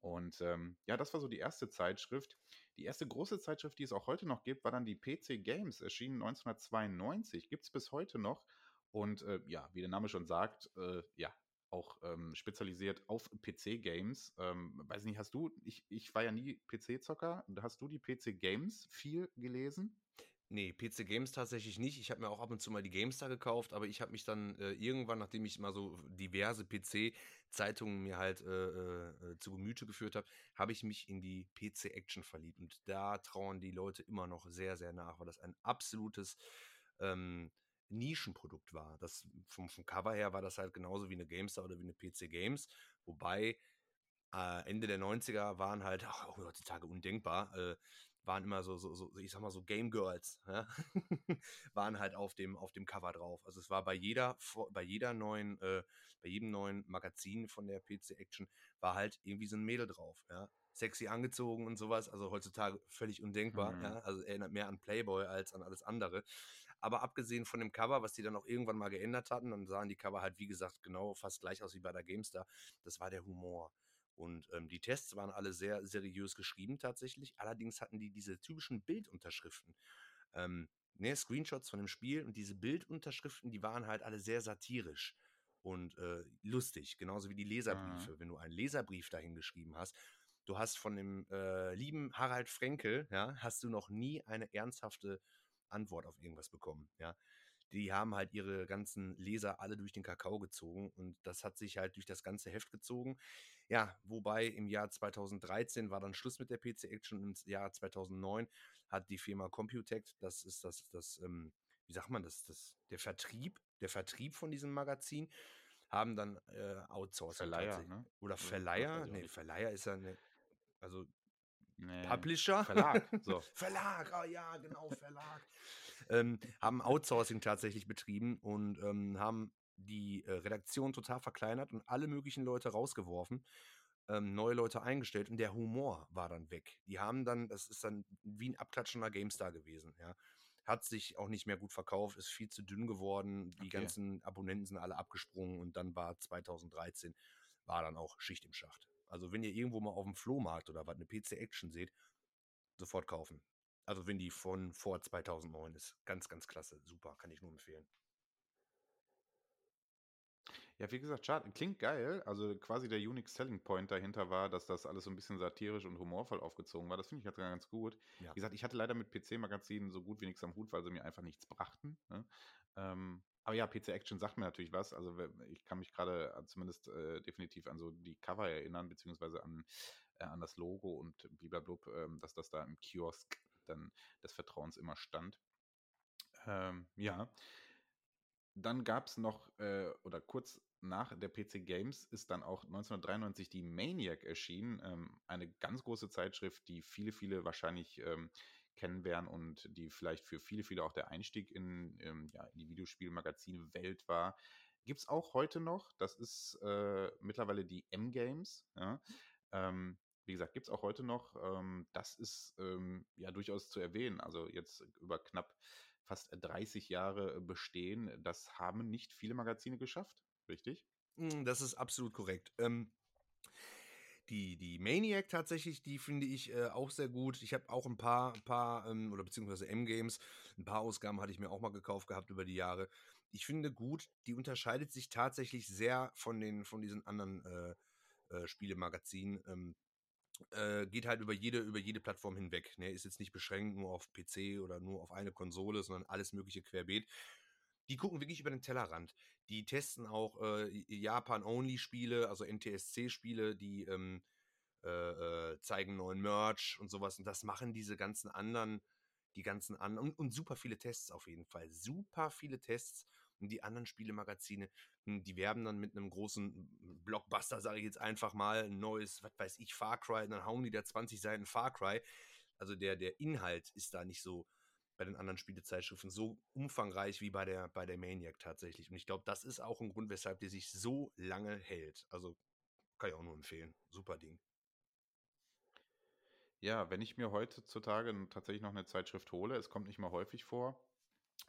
[SPEAKER 1] Und ähm, ja, das war so die erste Zeitschrift. Die erste große Zeitschrift, die es auch heute noch gibt, war dann die PC Games, erschienen 1992, gibt es bis heute noch. Und äh, ja, wie der Name schon sagt, äh, ja, auch ähm, spezialisiert auf PC-Games. Ähm, weiß nicht, hast du, ich, ich war ja nie PC-Zocker, hast du die PC-Games viel gelesen?
[SPEAKER 2] Nee, PC Games tatsächlich nicht. Ich habe mir auch ab und zu mal die GameStar gekauft, aber ich habe mich dann äh, irgendwann, nachdem ich mal so diverse PC-Zeitungen mir halt äh, äh, zu Gemüte geführt habe, habe ich mich in die PC-Action verliebt. Und da trauern die Leute immer noch sehr, sehr nach, weil das ein absolutes ähm, Nischenprodukt war. Das vom, vom Cover her war das halt genauso wie eine GameStar oder wie eine PC Games, wobei äh, Ende der 90er waren halt, ach, heutzutage undenkbar, äh, waren immer so, so, so, ich sag mal so Game Girls, ja? waren halt auf dem, auf dem Cover drauf. Also es war bei jeder, bei jeder neuen, äh, bei jedem neuen Magazin von der PC Action war halt irgendwie so ein Mädel drauf, ja. Sexy angezogen und sowas, also heutzutage völlig undenkbar, mhm. ja. Also erinnert mehr an Playboy als an alles andere. Aber abgesehen von dem Cover, was die dann auch irgendwann mal geändert hatten, dann sahen die Cover halt, wie gesagt, genau fast gleich aus wie bei der GameStar. Das war der Humor. Und ähm, die Tests waren alle sehr seriös geschrieben tatsächlich. Allerdings hatten die diese typischen Bildunterschriften. Ähm, ne, Screenshots von dem Spiel und diese Bildunterschriften, die waren halt alle sehr satirisch und äh, lustig, genauso wie die Leserbriefe. Mhm. Wenn du einen Leserbrief dahin geschrieben hast, du hast von dem äh, lieben Harald Frenkel, ja, hast du noch nie eine ernsthafte Antwort auf irgendwas bekommen, ja die haben halt ihre ganzen Leser alle durch den Kakao gezogen und das hat sich halt durch das ganze Heft gezogen. Ja, wobei im Jahr 2013 war dann Schluss mit der PC Action im Jahr 2009 hat die Firma Computect, das ist das, das, ähm, wie sagt man das, das, der Vertrieb, der Vertrieb von diesem Magazin, haben dann äh, outsourced.
[SPEAKER 1] Verleiher, ne?
[SPEAKER 2] Oder Verleiher? Nee, Verleiher ist ja eine, also Nee. Publisher?
[SPEAKER 1] Verlag. So.
[SPEAKER 2] Verlag, oh ja, genau, Verlag ähm, haben Outsourcing tatsächlich betrieben und ähm, haben die äh, Redaktion total verkleinert und alle möglichen Leute rausgeworfen, ähm, neue Leute eingestellt und der Humor war dann weg. Die haben dann, das ist dann wie ein abklatschender GameStar gewesen, ja. Hat sich auch nicht mehr gut verkauft, ist viel zu dünn geworden, die okay. ganzen Abonnenten sind alle abgesprungen und dann war 2013 war dann auch Schicht im Schacht. Also wenn ihr irgendwo mal auf dem Flohmarkt oder was eine PC Action seht, sofort kaufen. Also wenn die von vor 2009 ist. Ganz, ganz klasse. Super, kann ich nur empfehlen.
[SPEAKER 1] Ja, wie gesagt, schade. Klingt geil. Also quasi der Unique Selling Point dahinter war, dass das alles so ein bisschen satirisch und humorvoll aufgezogen war. Das finde ich jetzt ganz gut. Ja. Wie gesagt, ich hatte leider mit PC-Magazinen so gut wie nichts am Hut, weil sie mir einfach nichts brachten. Ne? Ähm, aber ja, PC Action sagt mir natürlich was. Also ich kann mich gerade zumindest äh, definitiv an so die Cover erinnern, beziehungsweise an, äh, an das Logo und blablabla, äh, dass das da im Kiosk dann des Vertrauens immer stand. Ähm, ja. Dann gab es noch, äh, oder kurz nach der PC Games ist dann auch 1993 die Maniac erschienen. Ähm, eine ganz große Zeitschrift, die viele, viele wahrscheinlich ähm, kennen werden und die vielleicht für viele, viele auch der Einstieg in, ähm, ja, in die Videospielmagazin-Welt war. Gibt es auch heute noch. Das ist äh, mittlerweile die M-Games. Ja? Ähm, wie gesagt, gibt es auch heute noch. Ähm, das ist ähm, ja durchaus zu erwähnen. Also jetzt über knapp fast 30 Jahre bestehen. Das haben nicht viele Magazine geschafft, richtig?
[SPEAKER 2] Hm, das ist absolut korrekt. Ähm, die, die Maniac tatsächlich, die finde ich äh, auch sehr gut. Ich habe auch ein paar, paar ähm, oder beziehungsweise M-Games, ein paar Ausgaben hatte ich mir auch mal gekauft gehabt über die Jahre. Ich finde gut, die unterscheidet sich tatsächlich sehr von den, von diesen anderen äh, äh, Spielemagazinen. Ähm, äh, geht halt über jede, über jede Plattform hinweg. Ne? Ist jetzt nicht beschränkt nur auf PC oder nur auf eine Konsole, sondern alles mögliche querbeet. Die gucken wirklich über den Tellerrand. Die testen auch äh, Japan-Only-Spiele, also NTSC-Spiele, die ähm, äh, äh, zeigen neuen Merch und sowas. Und das machen diese ganzen anderen, die ganzen anderen, und, und super viele Tests auf jeden Fall. Super viele Tests. Und die anderen Spielemagazine, hm, die werben dann mit einem großen Blockbuster, sage ich jetzt einfach mal, ein neues, was weiß ich, Far Cry, und dann hauen die da 20 Seiten Far Cry. Also der, der Inhalt ist da nicht so bei den anderen Spielezeitschriften so umfangreich wie bei der, bei der Maniac tatsächlich. Und ich glaube, das ist auch ein Grund, weshalb die sich so lange hält. Also kann ich auch nur empfehlen. Super Ding.
[SPEAKER 1] Ja, wenn ich mir heutzutage tatsächlich noch eine Zeitschrift hole, es kommt nicht mal häufig vor,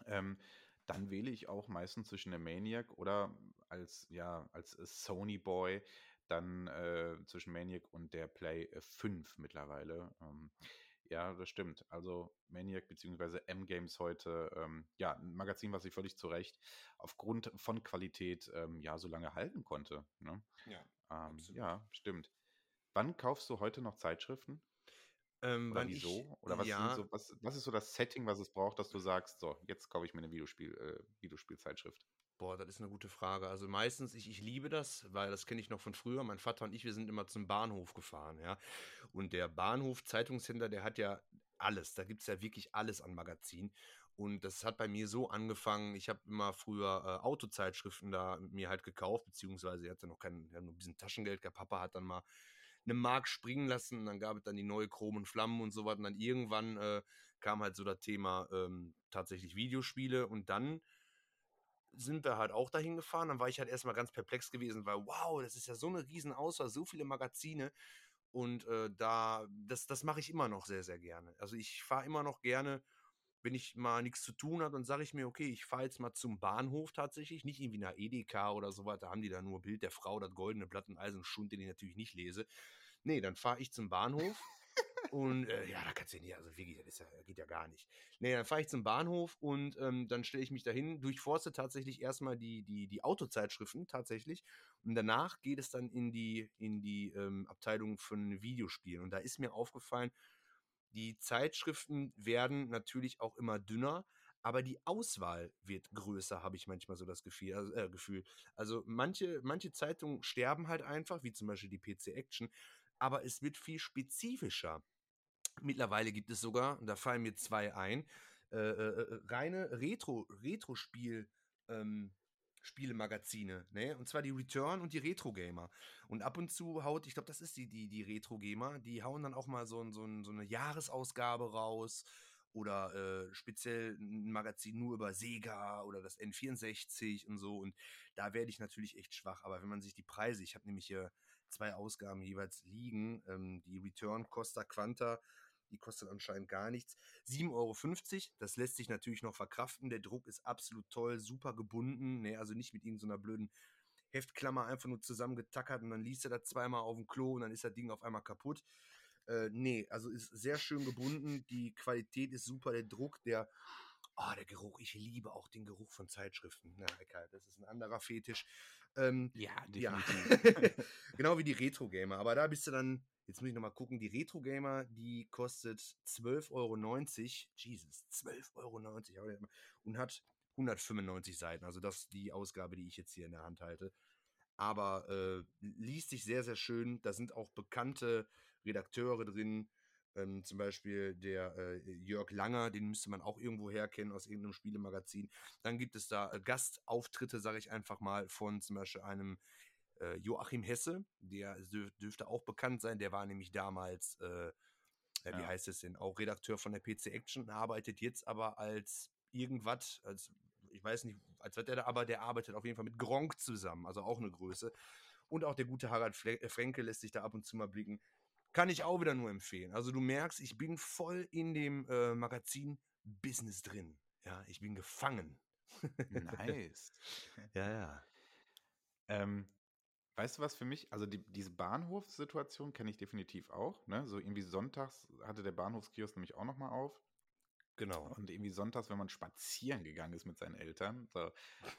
[SPEAKER 1] ähm, dann wähle ich auch meistens zwischen der Maniac oder als, ja, als Sony Boy dann äh, zwischen Maniac und der Play 5 mittlerweile. Ähm, ja, das stimmt. Also Maniac bzw. M-Games heute, ähm, ja, ein Magazin, was ich völlig zu Recht aufgrund von Qualität ähm, ja so lange halten konnte. Ne?
[SPEAKER 2] Ja,
[SPEAKER 1] ähm, ja, stimmt. Wann kaufst du heute noch Zeitschriften?
[SPEAKER 2] Ähm,
[SPEAKER 1] Oder wieso?
[SPEAKER 2] Ich,
[SPEAKER 1] Oder was,
[SPEAKER 2] ja,
[SPEAKER 1] so, was, was ist so das Setting, was es braucht, dass du sagst, so, jetzt kaufe ich mir eine Videospiel, äh, Videospielzeitschrift?
[SPEAKER 2] Boah, das ist eine gute Frage. Also meistens, ich, ich liebe das, weil das kenne ich noch von früher. Mein Vater und ich, wir sind immer zum Bahnhof gefahren, ja. Und der Bahnhof Zeitungshändler, der hat ja alles. Da gibt es ja wirklich alles an Magazin. Und das hat bei mir so angefangen, ich habe immer früher äh, Autozeitschriften da mir halt gekauft, beziehungsweise er hatte noch kein, ja, nur ein bisschen Taschengeld. Der Papa hat dann mal eine Mark springen lassen und dann gab es dann die neue Chrom und Flammen und so was. Und dann irgendwann äh, kam halt so das Thema ähm, tatsächlich Videospiele und dann sind wir halt auch dahin gefahren. Dann war ich halt erstmal ganz perplex gewesen, weil wow, das ist ja so eine riesen Auswahl, so viele Magazine. Und äh, da, das, das mache ich immer noch sehr, sehr gerne. Also ich fahre immer noch gerne, wenn ich mal nichts zu tun habe, dann sage ich mir, okay, ich fahre jetzt mal zum Bahnhof tatsächlich, nicht irgendwie nach Edeka oder so weiter, da haben die da nur Bild der Frau, das goldene Blatt und Eisen Schund, den ich natürlich nicht lese. Nee, dann fahre ich zum Bahnhof und äh, ja, da kannst du ja nicht, also wirklich, das ja, geht ja gar nicht. Nee, dann fahre ich zum Bahnhof und ähm, dann stelle ich mich dahin, durchforste tatsächlich erstmal die, die, die Autozeitschriften tatsächlich. Und danach geht es dann in die, in die ähm, Abteilung von Videospielen. Und da ist mir aufgefallen, die Zeitschriften werden natürlich auch immer dünner, aber die Auswahl wird größer, habe ich manchmal so das Gefühl. Also, äh, Gefühl. also manche, manche Zeitungen sterben halt einfach, wie zum Beispiel die PC Action, aber es wird viel spezifischer. Mittlerweile gibt es sogar, da fallen mir zwei ein, äh, äh, äh reine Retro, Retro-Spiel, ähm, Spielemagazine, ne? Und zwar die Return und die Retro Gamer. Und ab und zu haut, ich glaube, das ist die, die, die Retro Gamer, die hauen dann auch mal so, so, so eine Jahresausgabe raus oder äh, speziell ein Magazin nur über Sega oder das N64 und so. Und da werde ich natürlich echt schwach. Aber wenn man sich die Preise, ich habe nämlich hier zwei Ausgaben jeweils liegen, ähm, die Return Costa Quanta die kostet anscheinend gar nichts. 7,50 Euro, das lässt sich natürlich noch verkraften. Der Druck ist absolut toll, super gebunden, ne? also nicht mit irgendeiner blöden Heftklammer einfach nur zusammengetackert und dann liest er das zweimal auf dem Klo und dann ist das Ding auf einmal kaputt. Äh, nee, also ist sehr schön gebunden, die Qualität ist super, der Druck, der Oh, der Geruch. Ich liebe auch den Geruch von Zeitschriften. Na, egal, das ist ein anderer Fetisch. Ähm,
[SPEAKER 1] ja, definitiv.
[SPEAKER 2] Ja. genau wie die Retro-Gamer. Aber da bist du dann Jetzt muss ich nochmal gucken, die Retro Gamer, die kostet 12,90 Euro. Jesus, 12,90 Euro. Und hat 195 Seiten. Also das ist die Ausgabe, die ich jetzt hier in der Hand halte. Aber äh, liest sich sehr, sehr schön. Da sind auch bekannte Redakteure drin. Ähm, zum Beispiel der äh, Jörg Langer, den müsste man auch irgendwo herkennen aus irgendeinem Spielemagazin. Dann gibt es da äh, Gastauftritte, sage ich einfach mal, von zum Beispiel einem äh, Joachim Hesse, der dürfte auch bekannt sein, der war nämlich damals, äh, wie ja. heißt es denn, auch Redakteur von der PC Action, arbeitet jetzt aber als irgendwas, als ich weiß nicht, als wird er da, aber der arbeitet auf jeden Fall mit Gronk zusammen, also auch eine Größe. Und auch der gute Harald äh, Frenke lässt sich da ab und zu mal blicken. Kann ich auch wieder nur empfehlen. Also du merkst, ich bin voll in dem äh, Magazin-Business drin. Ja, ich bin gefangen.
[SPEAKER 1] Nice.
[SPEAKER 2] ja, ja.
[SPEAKER 1] Ähm, Weißt du was für mich? Also die, diese Bahnhofssituation kenne ich definitiv auch. Ne? So irgendwie sonntags hatte der Bahnhofskiosk nämlich auch nochmal auf.
[SPEAKER 2] Genau.
[SPEAKER 1] Und irgendwie sonntags, wenn man spazieren gegangen ist mit seinen Eltern, so,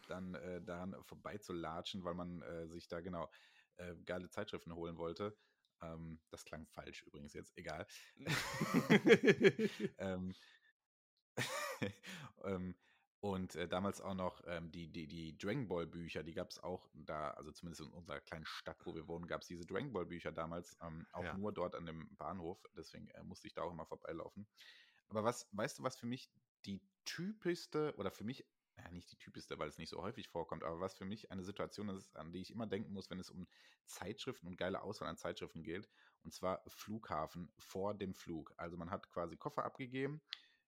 [SPEAKER 1] dann äh, daran vorbeizulatschen, weil man äh, sich da genau äh, geile Zeitschriften holen wollte. Ähm, das klang falsch übrigens jetzt, egal. ähm, ähm, und äh, damals auch noch ähm, die, die, die Dragon Ball Bücher, die gab es auch da, also zumindest in unserer kleinen Stadt, wo wir wohnen, gab es diese Dragon Ball Bücher damals ähm, auch ja. nur dort an dem Bahnhof. Deswegen äh, musste ich da auch immer vorbeilaufen. Aber was, weißt du, was für mich die typischste oder für mich, ja, nicht die typischste, weil es nicht so häufig vorkommt, aber was für mich eine Situation ist, an die ich immer denken muss, wenn es um Zeitschriften und geile Auswahl an Zeitschriften geht, und zwar Flughafen vor dem Flug. Also man hat quasi Koffer abgegeben,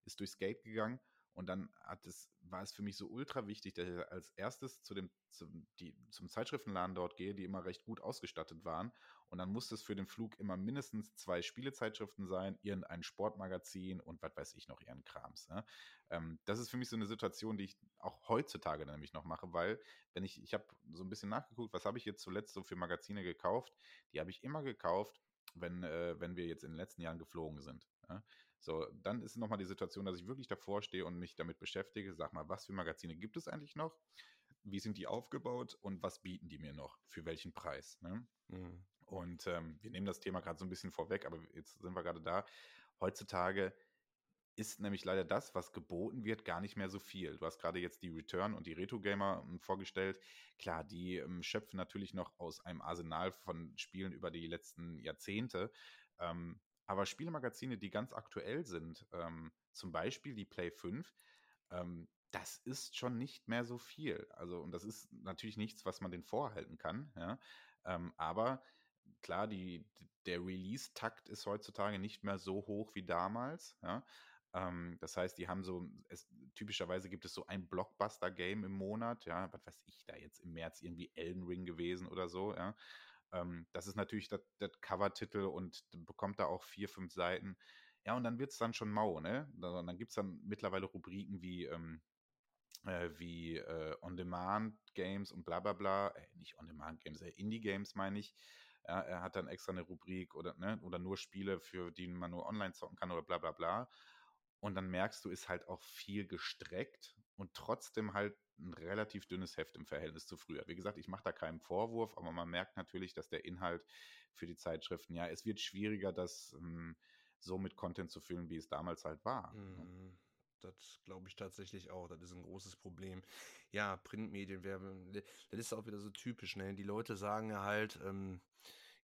[SPEAKER 1] ist durchs Gate gegangen Und dann hat es, war es für mich so ultra wichtig, dass ich als erstes zu dem, zum, die, zum Zeitschriftenladen dort gehe, die immer recht gut ausgestattet waren. Und dann musste es für den Flug immer mindestens zwei Spielezeitschriften sein, irgendein Sportmagazin und was weiß ich noch, ihren Krams. Ne? Ähm, das ist für mich so eine Situation, die ich auch heutzutage nämlich noch mache, weil wenn ich, ich habe so ein bisschen nachgeguckt, was habe ich jetzt zuletzt so für Magazine gekauft? Die habe ich immer gekauft, wenn, äh, wenn wir jetzt in den letzten Jahren geflogen sind. Ja? So, dann ist nochmal die Situation, dass ich wirklich davor stehe und mich damit beschäftige. Sag mal, was für Magazine gibt es eigentlich noch? Wie sind die aufgebaut und was bieten die mir noch? Für welchen Preis? Ne? Mhm. Und ähm, wir nehmen das Thema gerade so ein bisschen vorweg, aber jetzt sind wir gerade da. Heutzutage ist nämlich leider das, was geboten wird, gar nicht mehr so viel. Du hast gerade jetzt die Return und die Retro Gamer ähm, vorgestellt. Klar, die ähm, schöpfen natürlich noch aus einem Arsenal von Spielen über die letzten Jahrzehnte. Ähm, aber Spielemagazine, die ganz aktuell sind, ähm, zum Beispiel die Play 5, ähm, das ist schon nicht mehr so viel. Also, und das ist natürlich nichts, was man den vorhalten kann, ja. Ähm, aber klar, die, der Release-Takt ist heutzutage nicht mehr so hoch wie damals, ja. Ähm, das heißt, die haben so, es, typischerweise gibt es so ein Blockbuster-Game im Monat, ja, was weiß ich, da jetzt im März irgendwie Elden Ring gewesen oder so, ja. Ähm, das ist natürlich der Cover-Titel und bekommt da auch vier, fünf Seiten. Ja, und dann wird es dann schon mau, ne? Dann, dann gibt es dann mittlerweile Rubriken wie, ähm, äh, wie äh, On-Demand-Games und bla bla bla. Äh, nicht On-Demand-Games, äh, Indie-Games meine ich. Ja, er hat dann extra eine Rubrik oder, ne, oder nur Spiele, für die man nur online zocken kann oder bla bla bla. Und dann merkst du, ist halt auch viel gestreckt und trotzdem halt ein relativ dünnes Heft im Verhältnis zu früher. Wie gesagt, ich mache da keinen Vorwurf, aber man merkt natürlich, dass der Inhalt für die Zeitschriften, ja, es wird schwieriger, das ähm, so mit Content zu füllen, wie es damals halt war. Ne?
[SPEAKER 2] Mhm. Das glaube ich tatsächlich auch. Das ist ein großes Problem. Ja, Printmedien, das ist auch wieder so typisch. Ne? Die Leute sagen ja halt, ähm,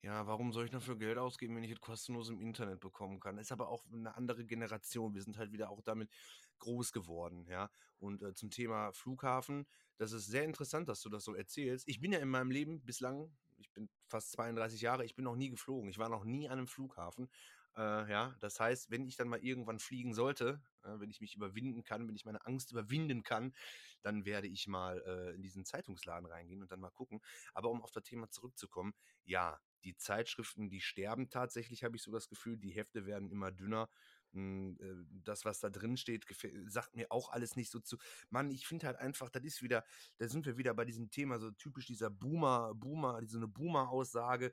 [SPEAKER 2] ja, warum soll ich dafür Geld ausgeben, wenn ich es kostenlos im Internet bekommen kann? Ist aber auch eine andere Generation. Wir sind halt wieder auch damit groß geworden, ja. Und äh, zum Thema Flughafen, das ist sehr interessant, dass du das so erzählst. Ich bin ja in meinem Leben bislang, ich bin fast 32 Jahre, ich bin noch nie geflogen. Ich war noch nie an einem Flughafen. Äh, ja, das heißt, wenn ich dann mal irgendwann fliegen sollte, äh, wenn ich mich überwinden kann, wenn ich meine Angst überwinden kann, dann werde ich mal äh, in diesen Zeitungsladen reingehen und dann mal gucken. Aber um auf das Thema zurückzukommen, ja, die Zeitschriften, die sterben tatsächlich, habe ich so das Gefühl. Die Hefte werden immer dünner. Hm, äh, das, was da drin steht, sagt mir auch alles nicht so zu. Mann, ich finde halt einfach, das ist wieder, da sind wir wieder bei diesem Thema, so typisch dieser Boomer, Boomer, diese eine Boomer-Aussage.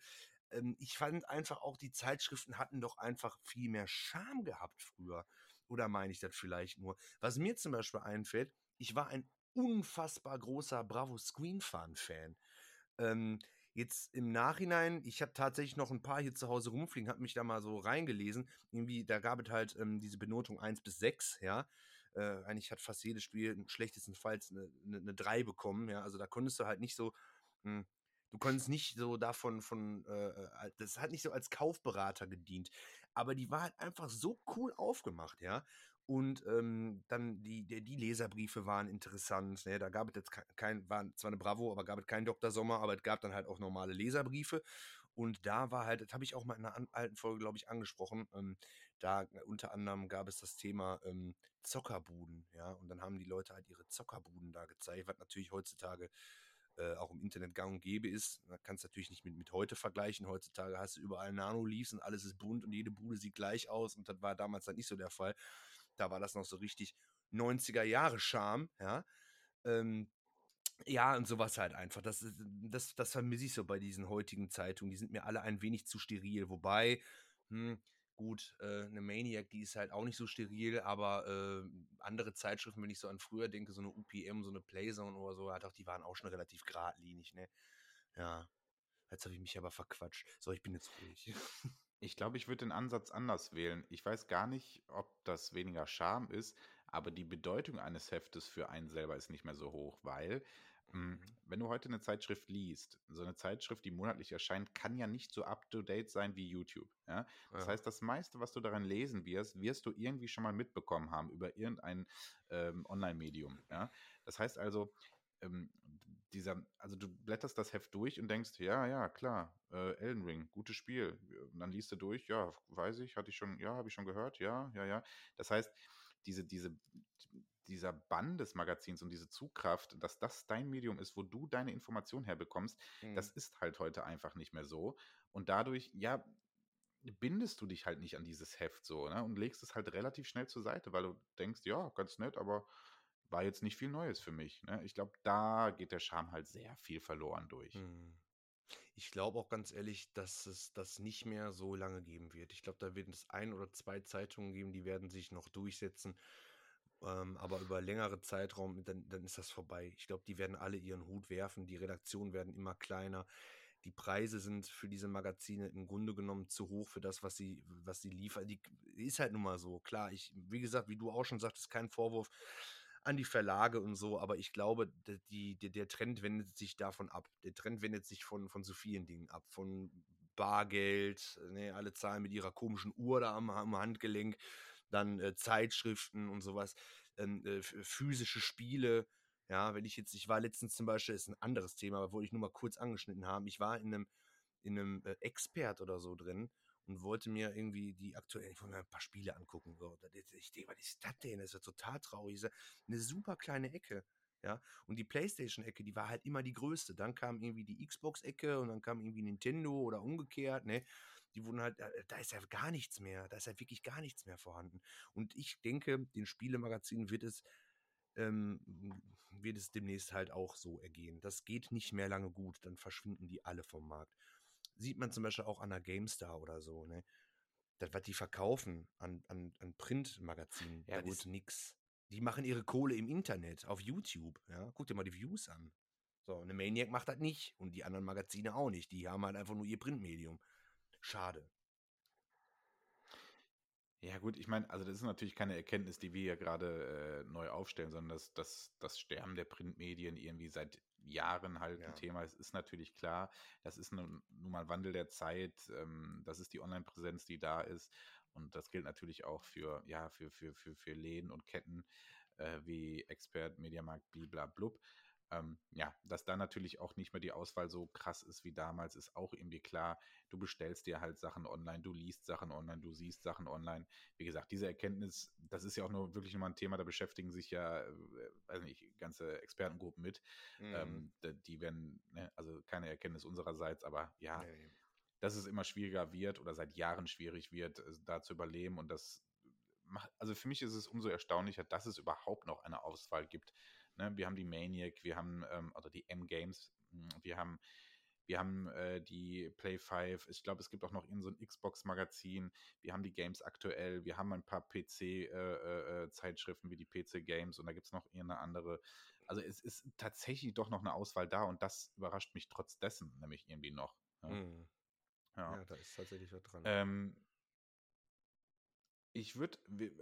[SPEAKER 2] Ähm, ich fand einfach auch, die Zeitschriften hatten doch einfach viel mehr Charme gehabt früher. Oder meine ich das vielleicht nur? Was mir zum Beispiel einfällt, ich war ein unfassbar großer Bravo Screen Fan. Ähm, Jetzt im Nachhinein, ich habe tatsächlich noch ein paar hier zu Hause rumfliegen, habe mich da mal so reingelesen. Irgendwie, da gab es halt ähm, diese Benotung 1 bis 6, ja. Äh, eigentlich hat fast jedes Spiel schlechtestenfalls eine, eine, eine 3 bekommen, ja. Also da konntest du halt nicht so, mh, hm, du konntest nicht so davon von, äh, äh, das hat nicht so als Kaufberater gedient. Aber die war halt einfach so cool aufgemacht, ja. Und ähm, dann die, die, Leserbriefe waren interessant. Ne? Da gab es jetzt kein, war zwar eine Bravo, aber gab es keinen Dr. Sommer, aber es gab dann halt auch normale Leserbriefe. Und da war halt, das habe ich auch mal in einer alten Folge, glaube ich, angesprochen. Ähm, da unter anderem gab es das Thema ähm, Zockerbuden, ja. Und dann haben die Leute halt ihre Zockerbuden da gezeigt, was natürlich heutzutage äh, auch im Internet gang und gäbe ist. Da kannst du natürlich nicht mit, mit heute vergleichen. Heutzutage hast du überall Nano-Leaves und alles ist bunt und jede Bude sieht gleich aus. Und das war damals halt nicht so der Fall. Da war das noch so richtig 90er Jahre Charme, ja. Ähm, ja, und sowas halt einfach. Das, das, das vermisse ich so bei diesen heutigen Zeitungen. Die sind mir alle ein wenig zu steril. Wobei, hm, gut, äh, eine Maniac, die ist halt auch nicht so steril, aber äh, andere Zeitschriften, wenn ich so an früher denke, so eine UPM, so eine Playzone oder so, halt auch, die waren auch schon relativ geradlinig, ne? Ja. Jetzt habe ich mich aber verquatscht. So, ich bin jetzt ruhig.
[SPEAKER 1] Ich glaube, ich würde den Ansatz anders wählen. Ich weiß gar nicht, ob das weniger Charme ist, aber die Bedeutung eines Heftes für einen selber ist nicht mehr so hoch, weil hm, mhm. wenn du heute eine Zeitschrift liest, so eine Zeitschrift, die monatlich erscheint, kann ja nicht so up-to-date sein wie YouTube. Ja? Das ja. heißt, das meiste, was du daran lesen wirst, wirst du irgendwie schon mal mitbekommen haben über irgendein ähm, Online-Medium. Ja? Das heißt also, ähm, dieser, also du blätterst das Heft durch und denkst, ja, ja, klar, äh, Elden Ring, gutes Spiel. Und dann liest du durch, ja, weiß ich, hatte ich schon, ja, habe ich schon gehört, ja, ja, ja. Das heißt, diese, diese, dieser Bann des Magazins und diese Zugkraft, dass das dein Medium ist, wo du deine Information herbekommst, mhm. das ist halt heute einfach nicht mehr so. Und dadurch, ja, bindest du dich halt nicht an dieses Heft so, ne? Und legst es halt relativ schnell zur Seite, weil du denkst, ja, ganz nett, aber war jetzt nicht viel Neues für mich. Ne? Ich glaube, da geht der Charme halt sehr viel verloren durch. Mhm.
[SPEAKER 2] Ich glaube auch ganz ehrlich, dass es das nicht mehr so lange geben wird. Ich glaube, da wird es ein oder zwei Zeitungen geben, die werden sich noch durchsetzen. Ähm, aber über längere Zeitraum, dann, dann ist das vorbei. Ich glaube, die werden alle ihren Hut werfen. Die Redaktionen werden immer kleiner. Die Preise sind für diese Magazine im Grunde genommen zu hoch für das, was sie, was sie liefern. Die ist halt nun mal so. Klar, ich, wie gesagt, wie du auch schon sagtest, kein Vorwurf an die Verlage und so, aber ich glaube, die, die, der Trend wendet sich davon ab. Der Trend wendet sich von, von so vielen Dingen ab. Von Bargeld, ne, alle zahlen mit ihrer komischen Uhr da am, am Handgelenk, dann äh, Zeitschriften und sowas, ähm, äh, physische Spiele. Ja, wenn ich jetzt, ich war letztens zum Beispiel, ist ein anderes Thema, aber wollte ich nur mal kurz angeschnitten haben. Ich war in einem, in einem äh, Expert oder so drin und wollte mir irgendwie die aktuellen, ich wollte mir ein paar Spiele angucken. Ich denke, was ist das denn? Das ist ja total traurig. Eine super kleine Ecke. Ja, und die Playstation-Ecke, die war halt immer die größte. Dann kam irgendwie die Xbox-Ecke und dann kam irgendwie Nintendo oder umgekehrt, ne? Die wurden halt, äh, da ist ja gar nichts mehr, da ist ja wirklich gar nichts mehr vorhanden. Und ich denke, den Spielemagazinen wird es, ähm, wird es demnächst halt auch so ergehen. Das geht nicht mehr lange gut, dann verschwinden die alle vom Markt sieht man zum Beispiel auch an der GameStar oder so, ne? Das, was die verkaufen an, an, an Printmagazinen, ja, das ist nix. Die machen ihre Kohle im Internet, auf YouTube, ja? Guck dir mal die Views an. So, eine Maniac macht das nicht und die anderen Magazine auch nicht. Die haben halt einfach nur ihr Printmedium. Schade.
[SPEAKER 1] Ja, gut, ich meine, also das ist natürlich keine Erkenntnis, die wir ja gerade äh, neu aufstellen, sondern dass das, das Sterben der Printmedien irgendwie seit Jahren halt ja. ein Thema ist, ist natürlich klar. Das ist nun, nun mal Wandel der Zeit, ähm, das ist die Online-Präsenz, die da ist. Und das gilt natürlich auch für, ja, für, für, für, für Läden und Ketten äh, wie Expert, Mediamarkt, bliblablub. Ähm, ja, dass da natürlich auch nicht mehr die Auswahl so krass ist wie damals, ist auch irgendwie klar. Du bestellst dir halt Sachen online, du liest Sachen online, du siehst Sachen online. Wie gesagt, diese Erkenntnis, das ist ja auch nur wirklich nochmal ein Thema, da beschäftigen sich ja, äh, weiß nicht, ganze Expertengruppen mit. Mhm. Ähm, die werden, ne, also keine Erkenntnis unsererseits, aber ja, nee. dass es immer schwieriger wird oder seit Jahren schwierig wird, äh, da zu überleben und das macht, also für mich ist es umso erstaunlicher, dass es überhaupt noch eine Auswahl gibt Ne? Wir haben die Maniac, wir haben, ähm, oder die M-Games, hm, wir haben wir haben äh, die Play 5, ich glaube, es gibt auch noch in so ein Xbox-Magazin, wir haben die Games aktuell, wir haben ein paar PC-Zeitschriften äh, äh, wie die PC Games und da gibt es noch eine andere. Also es ist tatsächlich doch noch eine Auswahl da und das überrascht mich trotz dessen nämlich irgendwie noch.
[SPEAKER 2] Ja, mhm. ja. ja da ist tatsächlich was dran.
[SPEAKER 1] Ähm, ich würde,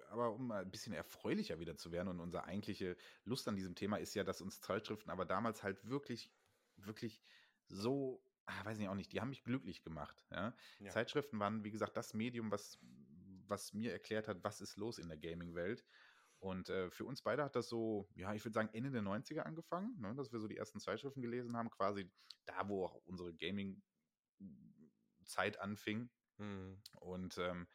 [SPEAKER 1] aber um mal ein bisschen erfreulicher wieder zu werden und unsere eigentliche Lust an diesem Thema ist ja, dass uns Zeitschriften aber damals halt wirklich, wirklich so, ah, weiß ich auch nicht, die haben mich glücklich gemacht. Ja? Ja. Zeitschriften waren, wie gesagt, das Medium, was, was mir erklärt hat, was ist los in der Gaming-Welt. Und äh, für uns beide hat das so, ja, ich würde sagen, Ende der 90er angefangen, ne, dass wir so die ersten Zeitschriften gelesen haben, quasi da, wo auch unsere Gaming-Zeit anfing. Mhm. Und ähm,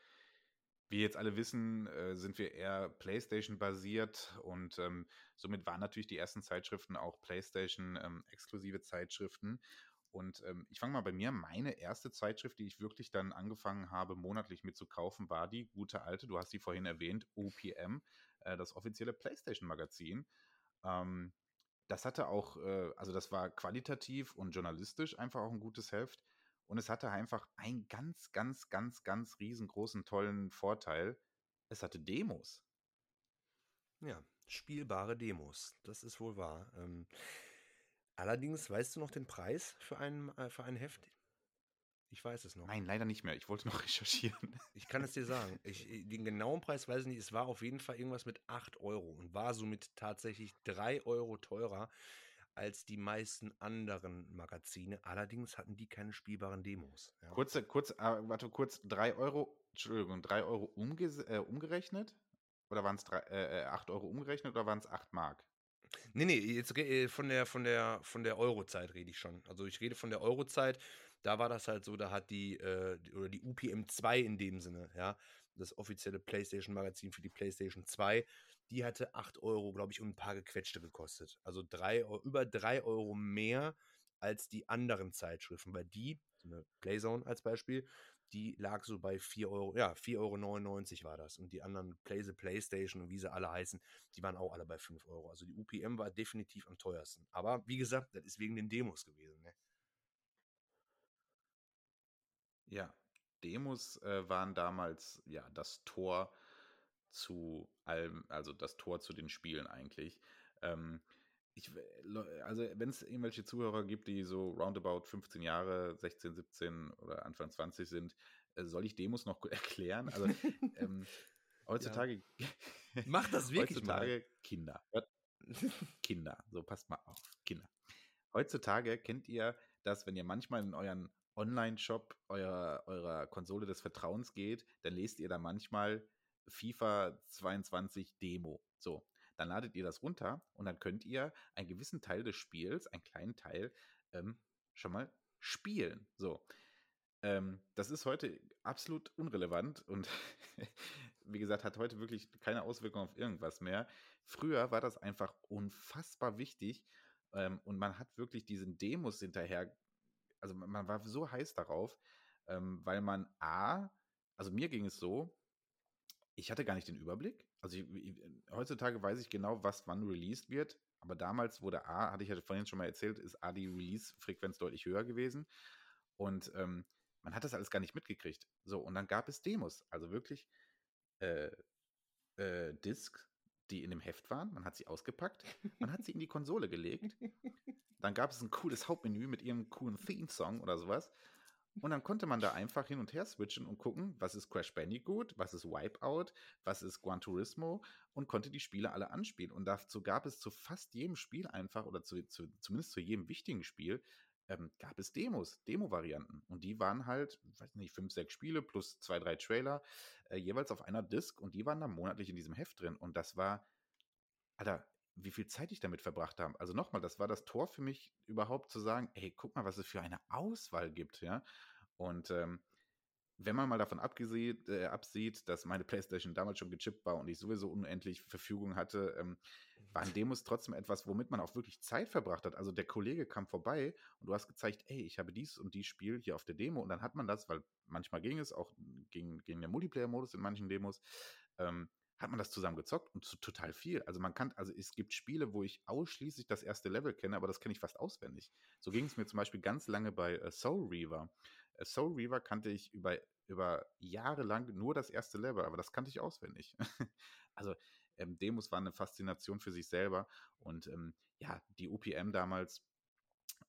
[SPEAKER 1] wie jetzt alle wissen, äh, sind wir eher PlayStation-basiert und ähm, somit waren natürlich die ersten Zeitschriften auch PlayStation-exklusive ähm, Zeitschriften. Und ähm, ich fange mal bei mir. Meine erste Zeitschrift, die ich wirklich dann angefangen habe, monatlich mitzukaufen, war die gute alte, du hast sie vorhin erwähnt, OPM, äh, das offizielle PlayStation-Magazin. Ähm, das hatte auch, äh, also das war qualitativ und journalistisch einfach auch ein gutes Heft. Und es hatte einfach einen ganz, ganz, ganz, ganz riesengroßen, tollen Vorteil. Es hatte Demos.
[SPEAKER 2] Ja, spielbare Demos. Das ist wohl wahr. Ähm, allerdings, weißt du noch den Preis für ein, äh, für ein Heft? Ich weiß es noch.
[SPEAKER 1] Nein, leider nicht mehr. Ich wollte noch recherchieren.
[SPEAKER 2] Ich kann es dir sagen. Ich, den genauen Preis weiß ich nicht. Es war auf jeden Fall irgendwas mit 8 Euro und war somit tatsächlich 3 Euro teurer als die meisten anderen Magazine. Allerdings hatten die keine spielbaren Demos.
[SPEAKER 1] Ja. Kurze, kurz, äh, warte kurz, 3 Euro, Entschuldigung, 3 Euro umge äh, umgerechnet? Oder waren es äh, 8 Euro umgerechnet oder waren es 8 Mark?
[SPEAKER 2] Nee, nee, jetzt äh, von der, von der, von der Eurozeit rede ich schon. Also ich rede von der Eurozeit. Da war das halt so, da hat die, äh, oder die UPM 2 in dem Sinne, ja, das offizielle PlayStation-Magazin für die PlayStation 2, die hatte 8 Euro, glaube ich, und ein paar gequetschte gekostet. Also drei, über 3 Euro mehr als die anderen Zeitschriften, weil die, so eine Playzone als Beispiel, die lag so bei 4 Euro, ja, 4,99 Euro war das. Und die anderen Play the Playstation und wie sie alle heißen, die waren auch alle bei 5 Euro. Also die UPM war definitiv am teuersten. Aber wie gesagt, das ist wegen den Demos gewesen. Ne?
[SPEAKER 1] Ja, Demos äh, waren damals ja das Tor zu allem, also das Tor zu den Spielen eigentlich. Ähm, ich, also wenn es irgendwelche Zuhörer gibt, die so roundabout 15 Jahre, 16, 17 oder Anfang 20 sind, äh, soll ich Demos noch erklären? Also ähm, heutzutage
[SPEAKER 2] ja. Mach das wirklich
[SPEAKER 1] heutzutage mal. Kinder. Kinder, so passt mal auf, Kinder. Heutzutage kennt ihr das, wenn ihr manchmal in euren Online-Shop eurer, eurer Konsole des Vertrauens geht, dann lest ihr da manchmal FIFA 22 Demo. So, dann ladet ihr das runter und dann könnt ihr einen gewissen Teil des Spiels, einen kleinen Teil, ähm, schon mal spielen. So. Ähm, das ist heute absolut unrelevant und wie gesagt, hat heute wirklich keine Auswirkung auf irgendwas mehr. Früher war das einfach unfassbar wichtig ähm, und man hat wirklich diesen Demos hinterher, also man war so heiß darauf, ähm, weil man A, also mir ging es so, ich hatte gar nicht den Überblick. Also ich, ich, heutzutage weiß ich genau, was wann released wird. Aber damals wurde A, hatte ich ja vorhin schon mal erzählt, ist A die Release-Frequenz deutlich höher gewesen. Und ähm, man hat das alles gar nicht mitgekriegt. So, und dann gab es Demos, also wirklich äh, äh, Discs, die in dem Heft waren. Man hat sie ausgepackt, man hat sie in die Konsole gelegt. Dann gab es ein cooles Hauptmenü mit ihrem coolen Theme-Song oder sowas. Und dann konnte man da einfach hin und her switchen und gucken, was ist Crash Bandicoot, was ist Wipeout, was ist Gran Turismo und konnte die Spiele alle anspielen. Und dazu gab es zu fast jedem Spiel einfach, oder zu, zu, zumindest zu jedem wichtigen Spiel, ähm, gab es Demos, Demo-Varianten. Und die waren halt, weiß nicht, fünf, sechs Spiele plus zwei, drei Trailer, äh, jeweils auf einer Disc und die waren dann monatlich in diesem Heft drin. Und das war, Alter, wie viel Zeit ich damit verbracht habe. Also nochmal, das war das Tor für mich überhaupt zu sagen, hey, guck mal, was es für eine Auswahl gibt, ja. Und ähm, wenn man mal davon abgesehen, äh, absieht, dass meine Playstation damals schon gechippt war und ich sowieso unendlich Verfügung hatte, ähm, waren Demos trotzdem etwas, womit man auch wirklich Zeit verbracht hat. Also der Kollege kam vorbei und du hast gezeigt, ey, ich habe dies und dies Spiel hier auf der Demo und dann hat man das, weil manchmal ging es auch gegen, gegen den Multiplayer-Modus in manchen Demos, ähm, hat man das zusammen gezockt und total viel. Also man kann, also es gibt Spiele, wo ich ausschließlich das erste Level kenne, aber das kenne ich fast auswendig. So ging es mir zum Beispiel ganz lange bei äh, Soul Reaver. Äh, Soul Reaver kannte ich über, über Jahre lang nur das erste Level, aber das kannte ich auswendig. also ähm, Demos waren eine Faszination für sich selber und ähm, ja, die OPM damals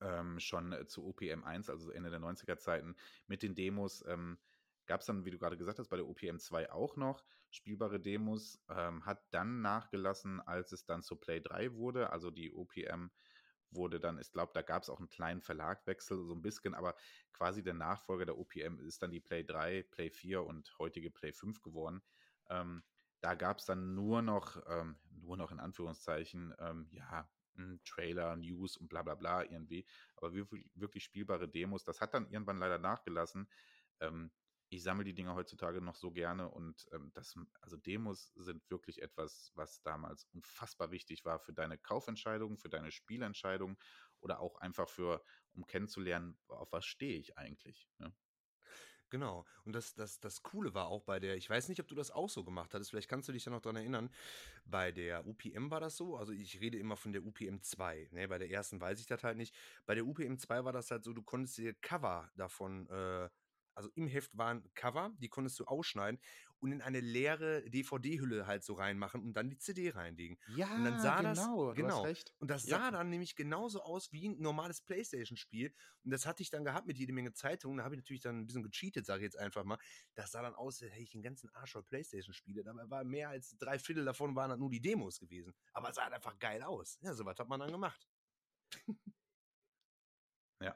[SPEAKER 1] ähm, schon äh, zu OPM 1, also Ende der 90er Zeiten, mit den Demos ähm, Gab es dann, wie du gerade gesagt hast, bei der OPM 2 auch noch spielbare Demos, ähm, hat dann nachgelassen, als es dann zu Play 3 wurde. Also die OPM wurde dann, ich glaube, da gab es auch einen kleinen Verlagwechsel, so ein bisschen, aber quasi der Nachfolger der OPM ist dann die Play 3, Play 4 und heutige Play 5 geworden. Ähm, da gab es dann nur noch, ähm, nur noch in Anführungszeichen, ähm, ja, Trailer, News und bla bla bla irgendwie, aber wirklich, wirklich spielbare Demos. Das hat dann irgendwann leider nachgelassen. Ähm, ich sammle die Dinge heutzutage noch so gerne und ähm, das, also Demos sind wirklich etwas, was damals unfassbar wichtig war für deine Kaufentscheidung, für deine Spielentscheidung oder auch einfach für, um kennenzulernen, auf was stehe ich eigentlich. Ne?
[SPEAKER 2] Genau. Und das, das, das Coole war auch bei der, ich weiß nicht, ob du das auch so gemacht hattest, vielleicht kannst du dich da noch dran erinnern. Bei der UPM war das so, also ich rede immer von der UPM 2. Ne? Bei der ersten weiß ich das halt nicht. Bei der UPM 2 war das halt so, du konntest dir Cover davon äh, also im Heft waren Cover, die konntest du ausschneiden und in eine leere DVD-Hülle halt so reinmachen und dann die CD reinlegen.
[SPEAKER 1] Ja,
[SPEAKER 2] und
[SPEAKER 1] dann sah genau,
[SPEAKER 2] das, genau. Und das sah ja. dann nämlich genauso aus wie ein normales Playstation-Spiel. Und das hatte ich dann gehabt mit jede Menge Zeitungen. Da habe ich natürlich dann ein bisschen gecheatet, sage ich jetzt einfach mal. Das sah dann aus, als hätte ich den ganzen Arsch voll Playstation-Spiele. Dabei war mehr als drei Viertel davon waren dann nur die Demos gewesen. Aber es sah halt einfach geil aus. Ja, sowas hat man dann gemacht.
[SPEAKER 1] ja.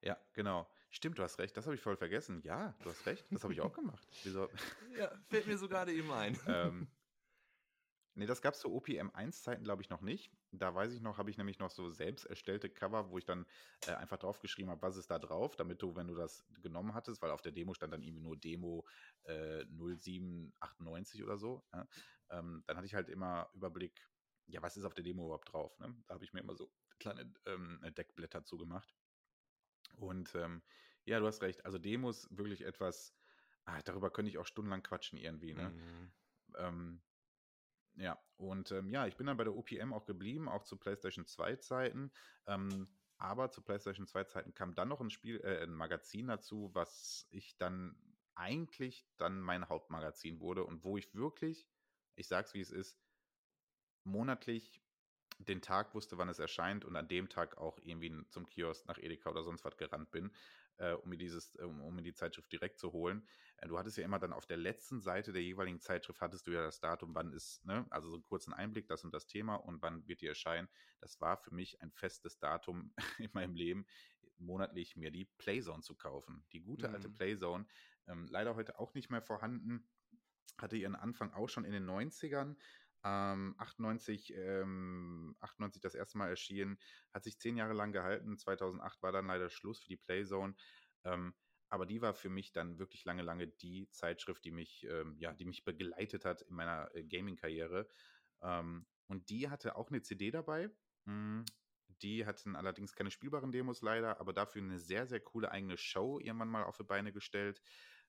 [SPEAKER 1] Ja, genau. Stimmt, du hast recht. Das habe ich voll vergessen. Ja, du hast recht. Das habe ich auch gemacht. Wieso?
[SPEAKER 2] Ja, fällt mir so gerade eben ein.
[SPEAKER 1] ähm, nee, das gab es zu OPM 1-Zeiten, glaube ich, noch nicht. Da weiß ich noch, habe ich nämlich noch so selbst erstellte Cover, wo ich dann äh, einfach draufgeschrieben habe, was ist da drauf, damit du, wenn du das genommen hattest, weil auf der Demo stand dann irgendwie nur Demo äh, 0798 oder so. Ja? ähm, dann hatte ich halt immer Überblick, ja, was ist auf der Demo überhaupt drauf? Ne? Da habe ich mir immer so kleine ähm, Deckblätter zugemacht. Und ähm, ja, du hast recht. Also Demos wirklich etwas, ah, darüber könnte ich auch stundenlang quatschen irgendwie. Ne? Mhm. Ähm, ja, und ähm, ja, ich bin dann bei der OPM auch geblieben, auch zu PlayStation 2 Zeiten. Ähm, aber zu PlayStation 2 Zeiten kam dann noch ein Spiel, äh, ein Magazin dazu, was ich dann eigentlich dann mein Hauptmagazin wurde und wo ich wirklich, ich sag's wie es ist, monatlich den Tag wusste, wann es erscheint und an dem Tag auch irgendwie zum Kiosk nach Edeka oder sonst was gerannt bin, äh, um, mir dieses, um, um, mir die Zeitschrift direkt zu holen. Äh, du hattest ja immer dann auf der letzten Seite der jeweiligen Zeitschrift hattest du ja das Datum, wann ist, ne, also so einen kurzen Einblick, das und das Thema und wann wird die erscheinen. Das war für mich ein festes Datum in meinem Leben, monatlich mir die Playzone zu kaufen. Die gute mhm. alte Playzone, ähm, leider heute auch nicht mehr vorhanden, hatte ihren Anfang auch schon in den 90ern ähm, 98, ähm, 98 das erste Mal erschienen, hat sich zehn Jahre lang gehalten. 2008 war dann leider Schluss für die Playzone. Ähm, aber die war für mich dann wirklich lange, lange die Zeitschrift, die mich, ähm, ja, die mich begleitet hat in meiner äh, Gaming-Karriere. Ähm, und die hatte auch eine CD dabei. Mhm. Die hatten allerdings keine spielbaren Demos leider, aber dafür eine sehr, sehr coole eigene Show irgendwann mal auf die Beine gestellt.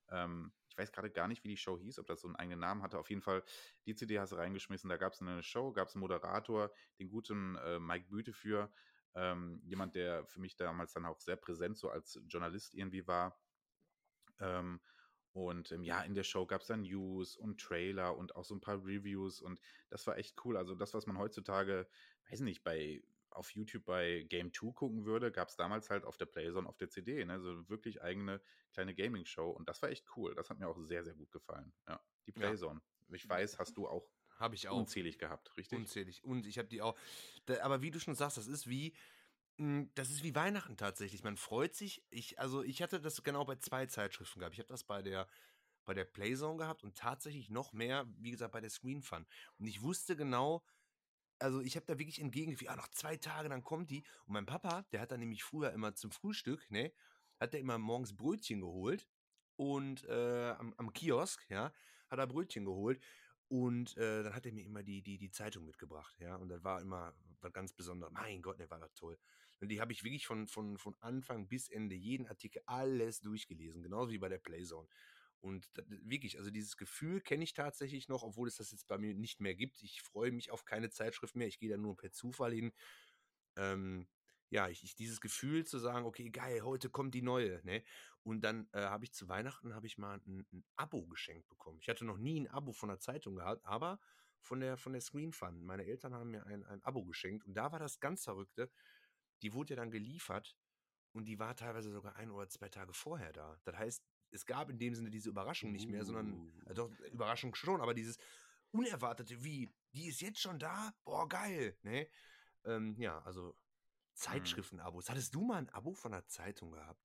[SPEAKER 1] Ähm, ich weiß gerade gar nicht, wie die Show hieß, ob das so einen eigenen Namen hatte. Auf jeden Fall, die CD hast du reingeschmissen. Da gab es eine Show, gab es einen Moderator, den guten äh, Mike Büte für. Ähm, jemand, der für mich damals dann auch sehr präsent so als Journalist irgendwie war. Ähm, und ähm, ja, in der Show gab es dann News und Trailer und auch so ein paar Reviews und das war echt cool. Also das, was man heutzutage, weiß nicht, bei auf YouTube bei Game 2 gucken würde, gab es damals halt auf der Playzone auf der CD, ne? so wirklich eigene kleine Gaming-Show und das war echt cool. Das hat mir auch sehr, sehr gut gefallen. Ja, die Playzone. Ja. Ich weiß, hast du auch
[SPEAKER 2] habe ich auch
[SPEAKER 1] unzählig gehabt, richtig?
[SPEAKER 2] Unzählig. Und ich habe die auch. Da, aber wie du schon sagst, das ist wie hm, das ist wie Weihnachten tatsächlich. Man freut sich. Ich also ich hatte das genau bei zwei Zeitschriften gehabt. Ich habe das bei der bei der Playzone gehabt und tatsächlich noch mehr, wie gesagt, bei der Screen Fun. Und ich wusste genau, also ich habe da wirklich entgegengefühlt, ah, noch zwei Tage, dann kommt die. Und mein Papa, der hat dann nämlich früher immer zum Frühstück, ne, hat er immer morgens Brötchen geholt und äh, am, am, Kiosk, ja, hat er Brötchen geholt und äh, dann hat er mir immer die, die, die Zeitung mitgebracht, ja, und das war immer was ganz Besonderes. Mein Gott, ne, war das toll. Und die habe ich wirklich von, von, von Anfang bis Ende, jeden Artikel, alles durchgelesen, genauso wie bei der Playzone. Und wirklich, also dieses Gefühl kenne ich tatsächlich noch, obwohl es das jetzt bei mir nicht mehr gibt. Ich freue mich auf keine Zeitschrift mehr. Ich gehe da nur per Zufall hin. Ähm, ja, ich, ich, dieses Gefühl zu sagen, okay, geil, heute kommt die neue, ne? Und dann äh, habe ich zu Weihnachten habe ich mal ein, ein, Abo geschenkt bekommen. Ich hatte noch nie ein Abo von der Zeitung gehabt, aber von der von der Screen Fun. Meine Eltern haben mir ein, ein Abo geschenkt und da war das ganz verrückte. Die wurde ja dann geliefert und die war teilweise sogar ein oder zwei Tage vorher da. Das heißt, es gab in dem Sinne diese Überraschung nicht mehr, sondern äh, doch Überraschung schon, aber dieses Unerwartete, wie, die ist jetzt schon da? Boah, geil, ne? Ähm, ja, also hm. Zeitschriften-Abos. Hattest du mal ein Abo von einer Zeitung gehabt?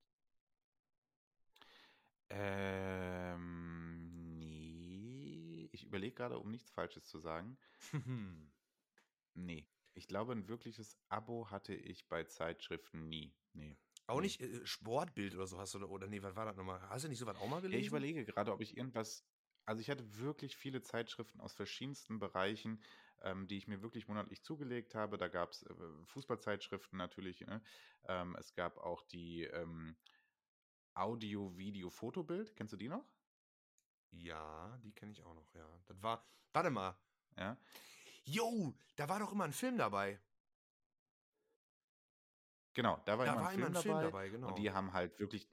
[SPEAKER 1] Ähm, nee. Ich überlege gerade, um nichts Falsches zu sagen. nee. Ich glaube, ein wirkliches Abo hatte ich bei Zeitschriften nie. Nee.
[SPEAKER 2] Auch nicht äh, Sportbild oder so hast du, oder, oder nee, was war das nochmal? Hast du nicht sowas auch mal gelesen?
[SPEAKER 1] Ja, ich überlege gerade, ob ich irgendwas, also ich hatte wirklich viele Zeitschriften aus verschiedensten Bereichen, ähm, die ich mir wirklich monatlich zugelegt habe. Da gab es äh, Fußballzeitschriften natürlich, ne? ähm, es gab auch die ähm, Audio, Video, Fotobild. Kennst du die noch?
[SPEAKER 2] Ja, die kenne ich auch noch, ja. Das war, warte mal.
[SPEAKER 1] Ja.
[SPEAKER 2] Jo, da war doch immer ein Film dabei.
[SPEAKER 1] Genau, da war da immer war ein, Film, dabei, dabei genau. und die haben halt wirklich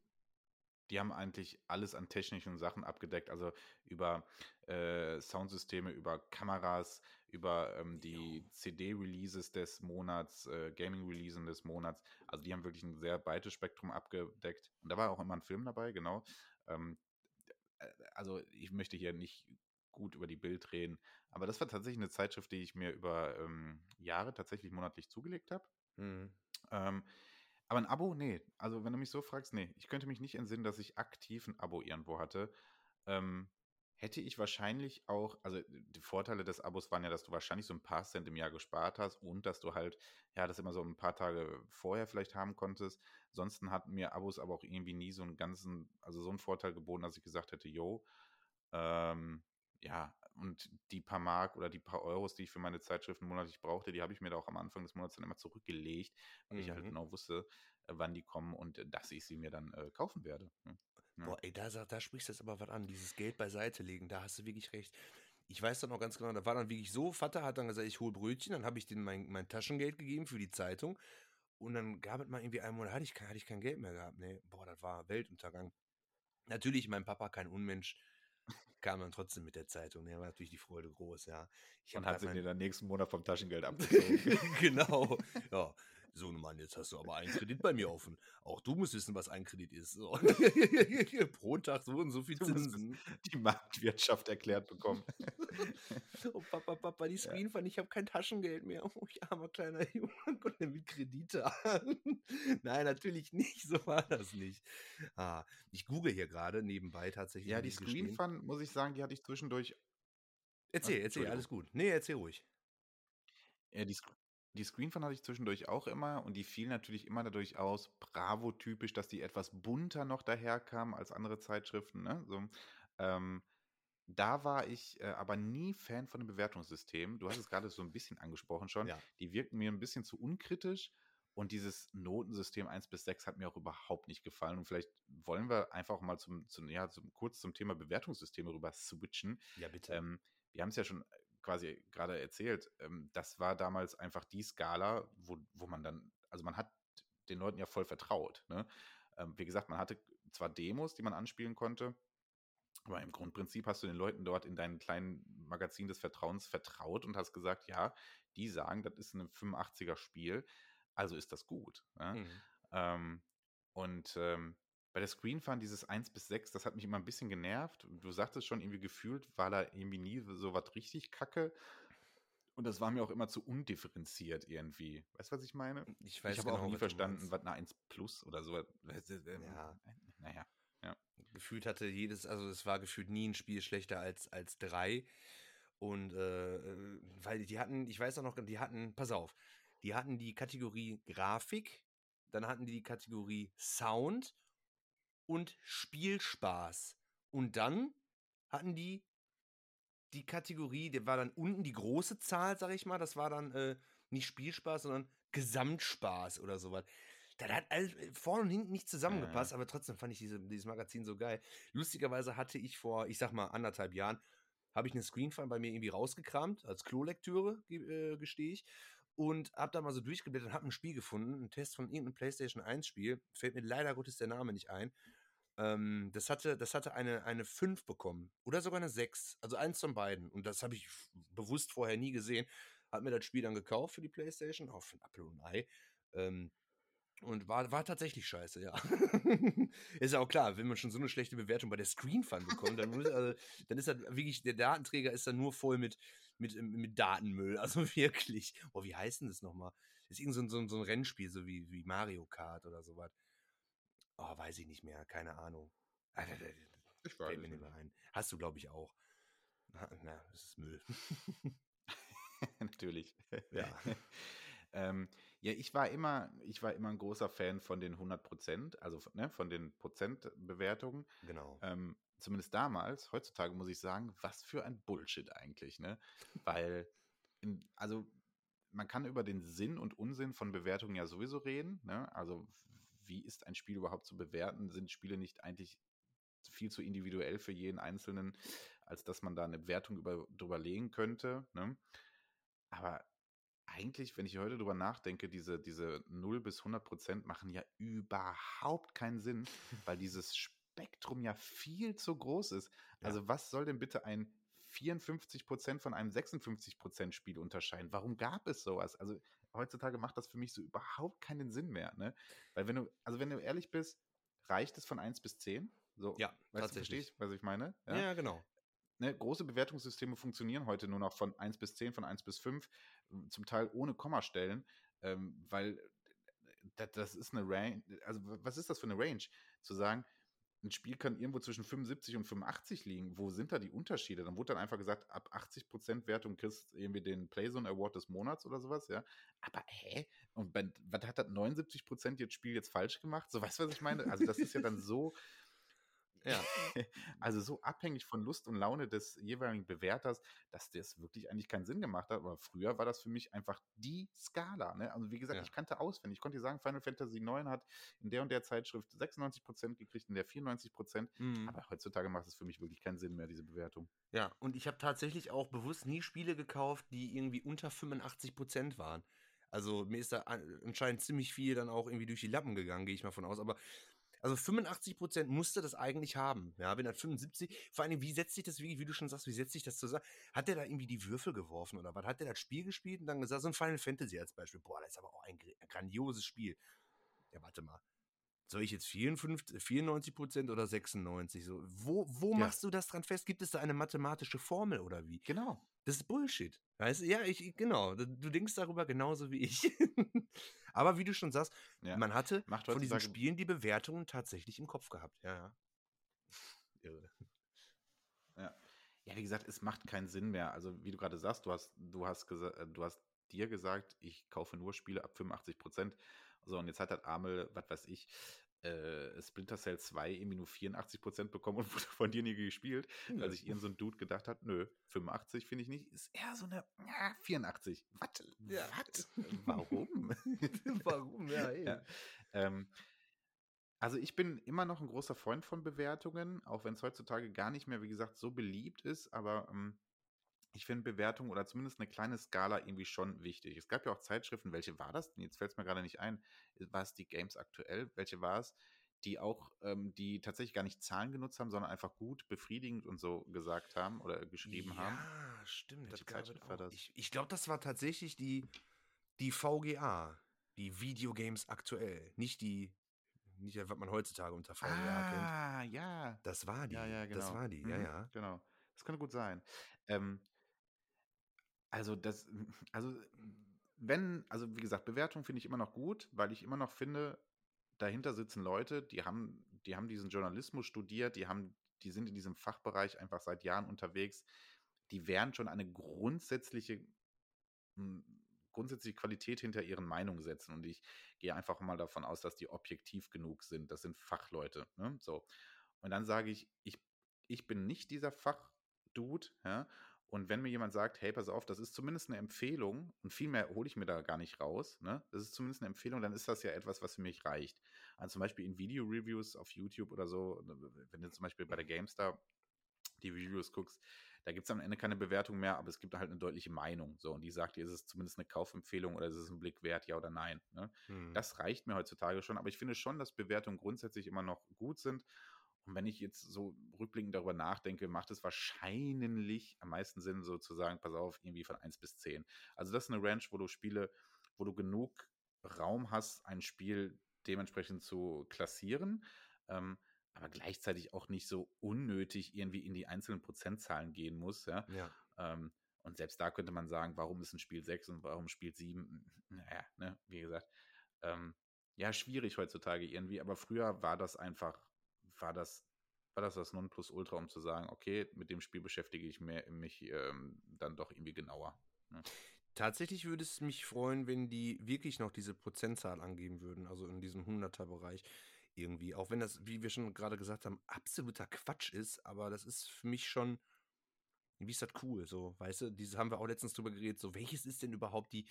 [SPEAKER 1] die haben eigentlich alles an technischen Sachen abgedeckt, also über äh, Soundsysteme, über Kameras, über ähm, die CD-Releases des Monats, äh, Gaming-Releases des Monats. Also die haben wirklich ein sehr breites Spektrum abgedeckt. Und da war auch immer ein Film dabei, genau. Ähm, äh, also ich möchte hier nicht gut über die Bild reden, aber das war tatsächlich eine Zeitschrift, die ich mir über ähm, Jahre tatsächlich monatlich zugelegt habe. Mhm. Ähm, aber ein Abo, nee. Also, wenn du mich so fragst, nee. Ich könnte mich nicht entsinnen, dass ich aktiv ein Abo irgendwo hatte. Ähm, hätte ich wahrscheinlich auch, also die Vorteile des Abos waren ja, dass du wahrscheinlich so ein paar Cent im Jahr gespart hast und dass du halt, ja, das immer so ein paar Tage vorher vielleicht haben konntest. Ansonsten hatten mir Abos aber auch irgendwie nie so einen ganzen, also so einen Vorteil geboten, dass ich gesagt hätte, yo, ähm, ja, und die paar Mark oder die paar Euros, die ich für meine Zeitschriften monatlich brauchte, die habe ich mir da auch am Anfang des Monats dann immer zurückgelegt, weil ich halt
[SPEAKER 2] Mhm.
[SPEAKER 1] genau wusste, äh, wann die kommen und äh, dass ich sie mir dann äh, kaufen werde. ne? Ja.
[SPEAKER 2] Boah, ey, da, da sprichst du jetzt aber was an, dieses Geld beiseite legen, da hast du wirklich recht. Ich weiß dann noch ganz genau, da war dann wirklich so, Vater hat dann gesagt, ich hol Brötchen, dann habe ich denen mein, mein Taschengeld gegeben für die Zeitung und dann gab es mal irgendwie einen Monat, hatte ich, kein- hatte ich kein Geld mehr gehabt. Nee, boah, das war Weltuntergang. Natürlich, mein Papa, kein Unmensch, kam dann trotzdem mit der Zeitung. Da war natürlich die Freude groß, ja. Ich
[SPEAKER 1] Und hat sie
[SPEAKER 2] mein-
[SPEAKER 1] dann nächsten Monat vom Taschengeld abgezogen.
[SPEAKER 2] genau. Ja. So, Mann, jetzt hast du aber einen Kredit bei mir offen. Auch du musst wissen, was ein Kredit ist. So. Pro Tag so und so viel Zinsen.
[SPEAKER 1] die Marktwirtschaft erklärt bekommen.
[SPEAKER 2] Oh, Papa, Papa, die
[SPEAKER 1] Ja.
[SPEAKER 2] Screen fand, ich habe kein Taschengeld mehr. Oh, ich armer kleiner Junge, der mit Kredite an. Nein, natürlich nicht, so war das nicht. Ah, ich google hier gerade nebenbei tatsächlich.
[SPEAKER 1] Ja, die Screen. Fun, muss ich sagen, die hatte ich zwischendurch.
[SPEAKER 2] Erzähl, erzähl, alles gut. Nee, erzähl ruhig.
[SPEAKER 1] Ja, die, die Screen Fun hatte ich zwischendurch auch immer und die fiel natürlich immer dadurch aus, Bravo-typisch, dass die etwas bunter noch daherkamen als andere Zeitschriften. Ne? So, ähm, da war ich äh, aber nie Fan von dem Bewertungssystem. Du hast es gerade so ein bisschen angesprochen schon.
[SPEAKER 2] Ja.
[SPEAKER 1] Die wirkten mir ein bisschen zu unkritisch und dieses Notensystem 1 bis 6 hat mir auch überhaupt nicht gefallen. Und vielleicht wollen wir einfach mal zum, zum, ja, zum, kurz zum Thema Bewertungssysteme rüber switchen.
[SPEAKER 2] Ja, bitte.
[SPEAKER 1] Ähm, wir haben es ja schon quasi gerade erzählt. Ähm, das war damals einfach die Skala, wo, wo man dann, also man hat den Leuten ja voll vertraut. Ne? Ähm, wie gesagt, man hatte zwar Demos, die man anspielen konnte, aber im Grundprinzip hast du den Leuten dort in deinem kleinen Magazin des Vertrauens vertraut und hast gesagt, ja, die sagen, das ist ein 85er Spiel, also ist das gut. Ja?
[SPEAKER 2] Mhm.
[SPEAKER 1] Ähm, und ähm, bei der Screen Fun, dieses 1 bis 6, das hat mich immer ein bisschen genervt. Du sagtest schon, irgendwie gefühlt war da irgendwie nie so was richtig kacke. Und das war mir auch immer zu undifferenziert irgendwie. Weißt du, was ich meine?
[SPEAKER 2] Ich weiß
[SPEAKER 1] ich habe
[SPEAKER 2] genau,
[SPEAKER 1] auch nie verstanden, was eine 1 Plus oder so.
[SPEAKER 2] Ja.
[SPEAKER 1] Naja.
[SPEAKER 2] gefühlt hatte jedes, also es war gefühlt nie ein Spiel schlechter als, als drei. Und äh, äh, weil die hatten, ich weiß auch noch, die hatten, pass auf, die hatten die Kategorie Grafik, dann hatten die die Kategorie Sound und Spielspaß. Und dann hatten die die Kategorie, der war dann unten die große Zahl, sag ich mal, das war dann äh, nicht Spielspaß, sondern Gesamtspaß oder sowas. Das hat alles vorne und hinten nicht zusammengepasst, aber trotzdem fand ich diese, dieses Magazin so geil. Lustigerweise hatte ich vor, ich sag mal, anderthalb Jahren, habe ich eine Screenfile bei mir irgendwie rausgekramt, als Klolektüre, äh, gestehe ich. Und habe da mal so durchgeblättert und habe ein Spiel gefunden, einen Test von irgendeinem PlayStation 1 Spiel. Fällt mir leider Gottes der Name nicht ein. Ähm, das hatte, das hatte eine, eine 5 bekommen. Oder sogar eine 6. Also eins von beiden. Und das habe ich bewusst vorher nie gesehen. Hab mir das Spiel dann gekauft für die Playstation, auch für ein Apple und ein Ei. Ähm, und war, war tatsächlich scheiße, ja. ist ja auch klar, wenn man schon so eine schlechte Bewertung bei der Screen Fun bekommt, dann, muss, also, dann ist das wirklich, der Datenträger ist dann nur voll mit, mit, mit Datenmüll. Also wirklich. Boah, wie heißt denn das nochmal? Ist irgend so ein, so ein, so ein Rennspiel, so wie, wie Mario Kart oder sowas. Oh, weiß ich nicht mehr, keine Ahnung. Ah,
[SPEAKER 1] Ich
[SPEAKER 2] mir nicht mehr ein. Hast du, glaube ich, auch. Na, na, das ist Müll.
[SPEAKER 1] Natürlich.
[SPEAKER 2] Ja.
[SPEAKER 1] ähm, ja, ich war immer, ich war immer ein großer Fan von den 100 Prozent, also von- ne, von den Prozentbewertungen.
[SPEAKER 2] genau.
[SPEAKER 1] Ähm, zumindest damals, heutzutage muss ich sagen, was für ein Bullshit eigentlich, ne? Weil, in, also man kann über den Sinn und Unsinn von Bewertungen ja sowieso reden, ne? Also wie ist ein Spiel überhaupt zu bewerten? Sind Spiele nicht eigentlich viel zu individuell für jeden Einzelnen, als dass man da eine Wertung über, drüber legen könnte, ne? Aber eigentlich, wenn ich heute drüber nachdenke, diese, diese 0 bis 100 Prozent machen ja überhaupt keinen Sinn, weil dieses Spektrum ja viel zu groß ist.
[SPEAKER 2] Ja.
[SPEAKER 1] Also was soll denn bitte ein 54 Prozent von einem 56 Prozent Spiel unterscheiden? Warum gab es sowas? Also heutzutage macht das für mich so überhaupt keinen Sinn mehr, ne? Weil wenn du, also wenn du ehrlich bist, reicht es von 1 bis 10? So,
[SPEAKER 2] Ja,
[SPEAKER 1] weißt du, verstehst, was ich meine?
[SPEAKER 2] Ja, genau.
[SPEAKER 1] ne, große Bewertungssysteme funktionieren heute nur noch von 1 bis 10, von 1 bis 5, zum Teil ohne Kommastellen, ähm, weil das, das ist eine Range, also was ist das für eine Range? Zu sagen, ein Spiel kann irgendwo zwischen 75 und 85 liegen. Wo sind da die Unterschiede? Dann wurde dann einfach gesagt, ab 80% Wertung kriegst du irgendwie den Playzone Award des Monats oder sowas, ja. Aber hä? Und bei, was hat das 79% jetzt Spiel jetzt falsch gemacht? So, weißt du, was ich meine? Also, das ist ja dann so,
[SPEAKER 2] Ja.
[SPEAKER 1] also so abhängig von Lust und Laune des jeweiligen Bewerters, dass das wirklich eigentlich keinen Sinn gemacht hat. Aber früher war das für mich einfach die Skala. Ne? Also wie gesagt,
[SPEAKER 2] Ja.
[SPEAKER 1] ich kannte auswendig. Ich konnte dir sagen, Final Fantasy IX hat in der und der Zeitschrift 96% gekriegt, in der 94%.
[SPEAKER 2] Mhm.
[SPEAKER 1] Aber heutzutage macht es für mich wirklich keinen Sinn mehr, diese Bewertung.
[SPEAKER 2] Ja, und ich habe tatsächlich auch bewusst nie Spiele gekauft, die irgendwie unter 85% waren. Also mir ist da an- anscheinend ziemlich viel dann auch irgendwie durch die Lappen gegangen, gehe ich mal von aus. Aber also 85% musste das eigentlich haben. Ja, wenn dann 75, vor allem, wie setzt sich das, wie, wie du schon sagst, wie setzt sich das zusammen? Hat der da irgendwie die Würfel geworfen oder was? Hat der das Spiel gespielt und dann gesagt, so ein Final Fantasy als Beispiel, boah, das ist aber auch ein gr- grandioses Spiel. Ja, warte mal. Soll ich jetzt 54, 94% oder 96? So, wo wo
[SPEAKER 1] Ja.
[SPEAKER 2] machst du das dran fest? Gibt es da eine mathematische Formel oder wie?
[SPEAKER 1] Genau.
[SPEAKER 2] Das ist Bullshit. Weißt du? Ja, ich, genau. Du denkst darüber genauso wie ich. Aber wie du schon sagst,
[SPEAKER 1] Ja.
[SPEAKER 2] man hatte
[SPEAKER 1] Macht
[SPEAKER 2] von diesen Spielen die Bewertungen tatsächlich im Kopf gehabt. Ja, ja. Irre.
[SPEAKER 1] Ja. ja, wie gesagt, es macht keinen Sinn mehr. Also, wie du gerade sagst, du hast, du hast, äh, du hast dir gesagt, ich kaufe nur Spiele ab 85 Prozent. So, und jetzt hat das Amel, was weiß ich, äh, Splinter Cell 2 irgendwie nur 84 Prozent bekommen und wurde von dir nie gespielt, weil sich irgend so ein Dude gedacht hat, nö, 85 finde ich nicht, ist eher so eine ja, 84. Was?
[SPEAKER 2] Ja.
[SPEAKER 1] Was? Warum?
[SPEAKER 2] Warum? Ja, eben.
[SPEAKER 1] Ja. Ähm, also ich bin immer noch ein großer Freund von Bewertungen, auch wenn es heutzutage gar nicht mehr, wie gesagt, so beliebt ist, aber ähm, ich finde Bewertungen oder zumindest eine kleine Skala irgendwie schon wichtig. Es gab ja auch Zeitschriften, welche war das? denn? Jetzt fällt es mir gerade nicht ein. War es die Games aktuell? Welche war es? Die auch, ähm, die tatsächlich gar nicht Zahlen genutzt haben, sondern einfach gut, befriedigend und so gesagt haben oder geschrieben haben.
[SPEAKER 2] Ja, stimmt.
[SPEAKER 1] Welche
[SPEAKER 2] das gab es
[SPEAKER 1] Zeitschrift war
[SPEAKER 2] auch.
[SPEAKER 1] das?
[SPEAKER 2] Ich, ich glaube, das war tatsächlich die, die VGA. Die Videogames aktuell. Nicht die, nicht was man heutzutage unter VGA kennt.
[SPEAKER 1] Ah, ja.
[SPEAKER 2] Das war die.
[SPEAKER 1] Ja, ja, genau.
[SPEAKER 2] Das war die, ja,
[SPEAKER 1] Mhm,
[SPEAKER 2] ja.
[SPEAKER 1] Genau. Das könnte gut sein. Ähm, also das, also wenn, also wie gesagt, Bewertung finde ich immer noch gut, weil ich immer noch finde, dahinter sitzen Leute, die haben, die haben diesen Journalismus studiert, die haben, die sind in diesem Fachbereich einfach seit Jahren unterwegs, die werden schon eine grundsätzliche, m, grundsätzliche Qualität hinter ihren Meinungen setzen. Und ich gehe einfach mal davon aus, dass die objektiv genug sind. Das sind Fachleute. Ne? So. Und dann sage ich, ich, ich bin nicht dieser Fachdude, ja. Und wenn mir jemand sagt, hey, pass auf, das ist zumindest eine Empfehlung und viel mehr hole ich mir da gar nicht raus, ne? Das ist zumindest eine Empfehlung, dann ist das ja etwas, was für mich reicht. Also zum Beispiel in Video-Reviews auf YouTube oder so, wenn du zum Beispiel bei der GameStar die Reviews guckst, da gibt es am Ende keine Bewertung mehr, aber es gibt halt eine deutliche Meinung. So, und die sagt dir, ist es zumindest eine Kaufempfehlung oder ist es ein Blick wert, ja oder nein. Ne?
[SPEAKER 2] Hm.
[SPEAKER 1] Das reicht mir heutzutage schon, aber ich finde schon, dass Bewertungen grundsätzlich immer noch gut sind. Und wenn ich jetzt so rückblickend darüber nachdenke, macht es wahrscheinlich am meisten Sinn, so zu sagen, pass auf, irgendwie von 1 bis 10. Also das ist eine Range, wo du Spiele, wo du genug Raum hast, ein Spiel dementsprechend zu klassieren, ähm, aber gleichzeitig auch nicht so unnötig irgendwie in die einzelnen Prozentzahlen gehen muss, ja.
[SPEAKER 2] Ja.
[SPEAKER 1] Ähm, und selbst da könnte man sagen, warum ist ein Spiel 6 und warum Spiel 7? Naja, ne, wie gesagt, ähm, ja, schwierig heutzutage irgendwie, aber früher war das einfach, war das, war das das Nonplusultra, um zu sagen, okay, mit dem Spiel beschäftige ich mehr, mich ähm, dann doch irgendwie genauer.
[SPEAKER 2] Tatsächlich würde es mich freuen, wenn die wirklich noch diese Prozentzahl angeben würden, also in diesem 100er-Bereich irgendwie. Auch wenn das, wie wir schon gerade gesagt haben, absoluter Quatsch ist, aber das ist für mich schon, wie ist das cool, so, weißt du, dieses haben wir auch letztens drüber geredet, so, welches ist denn überhaupt die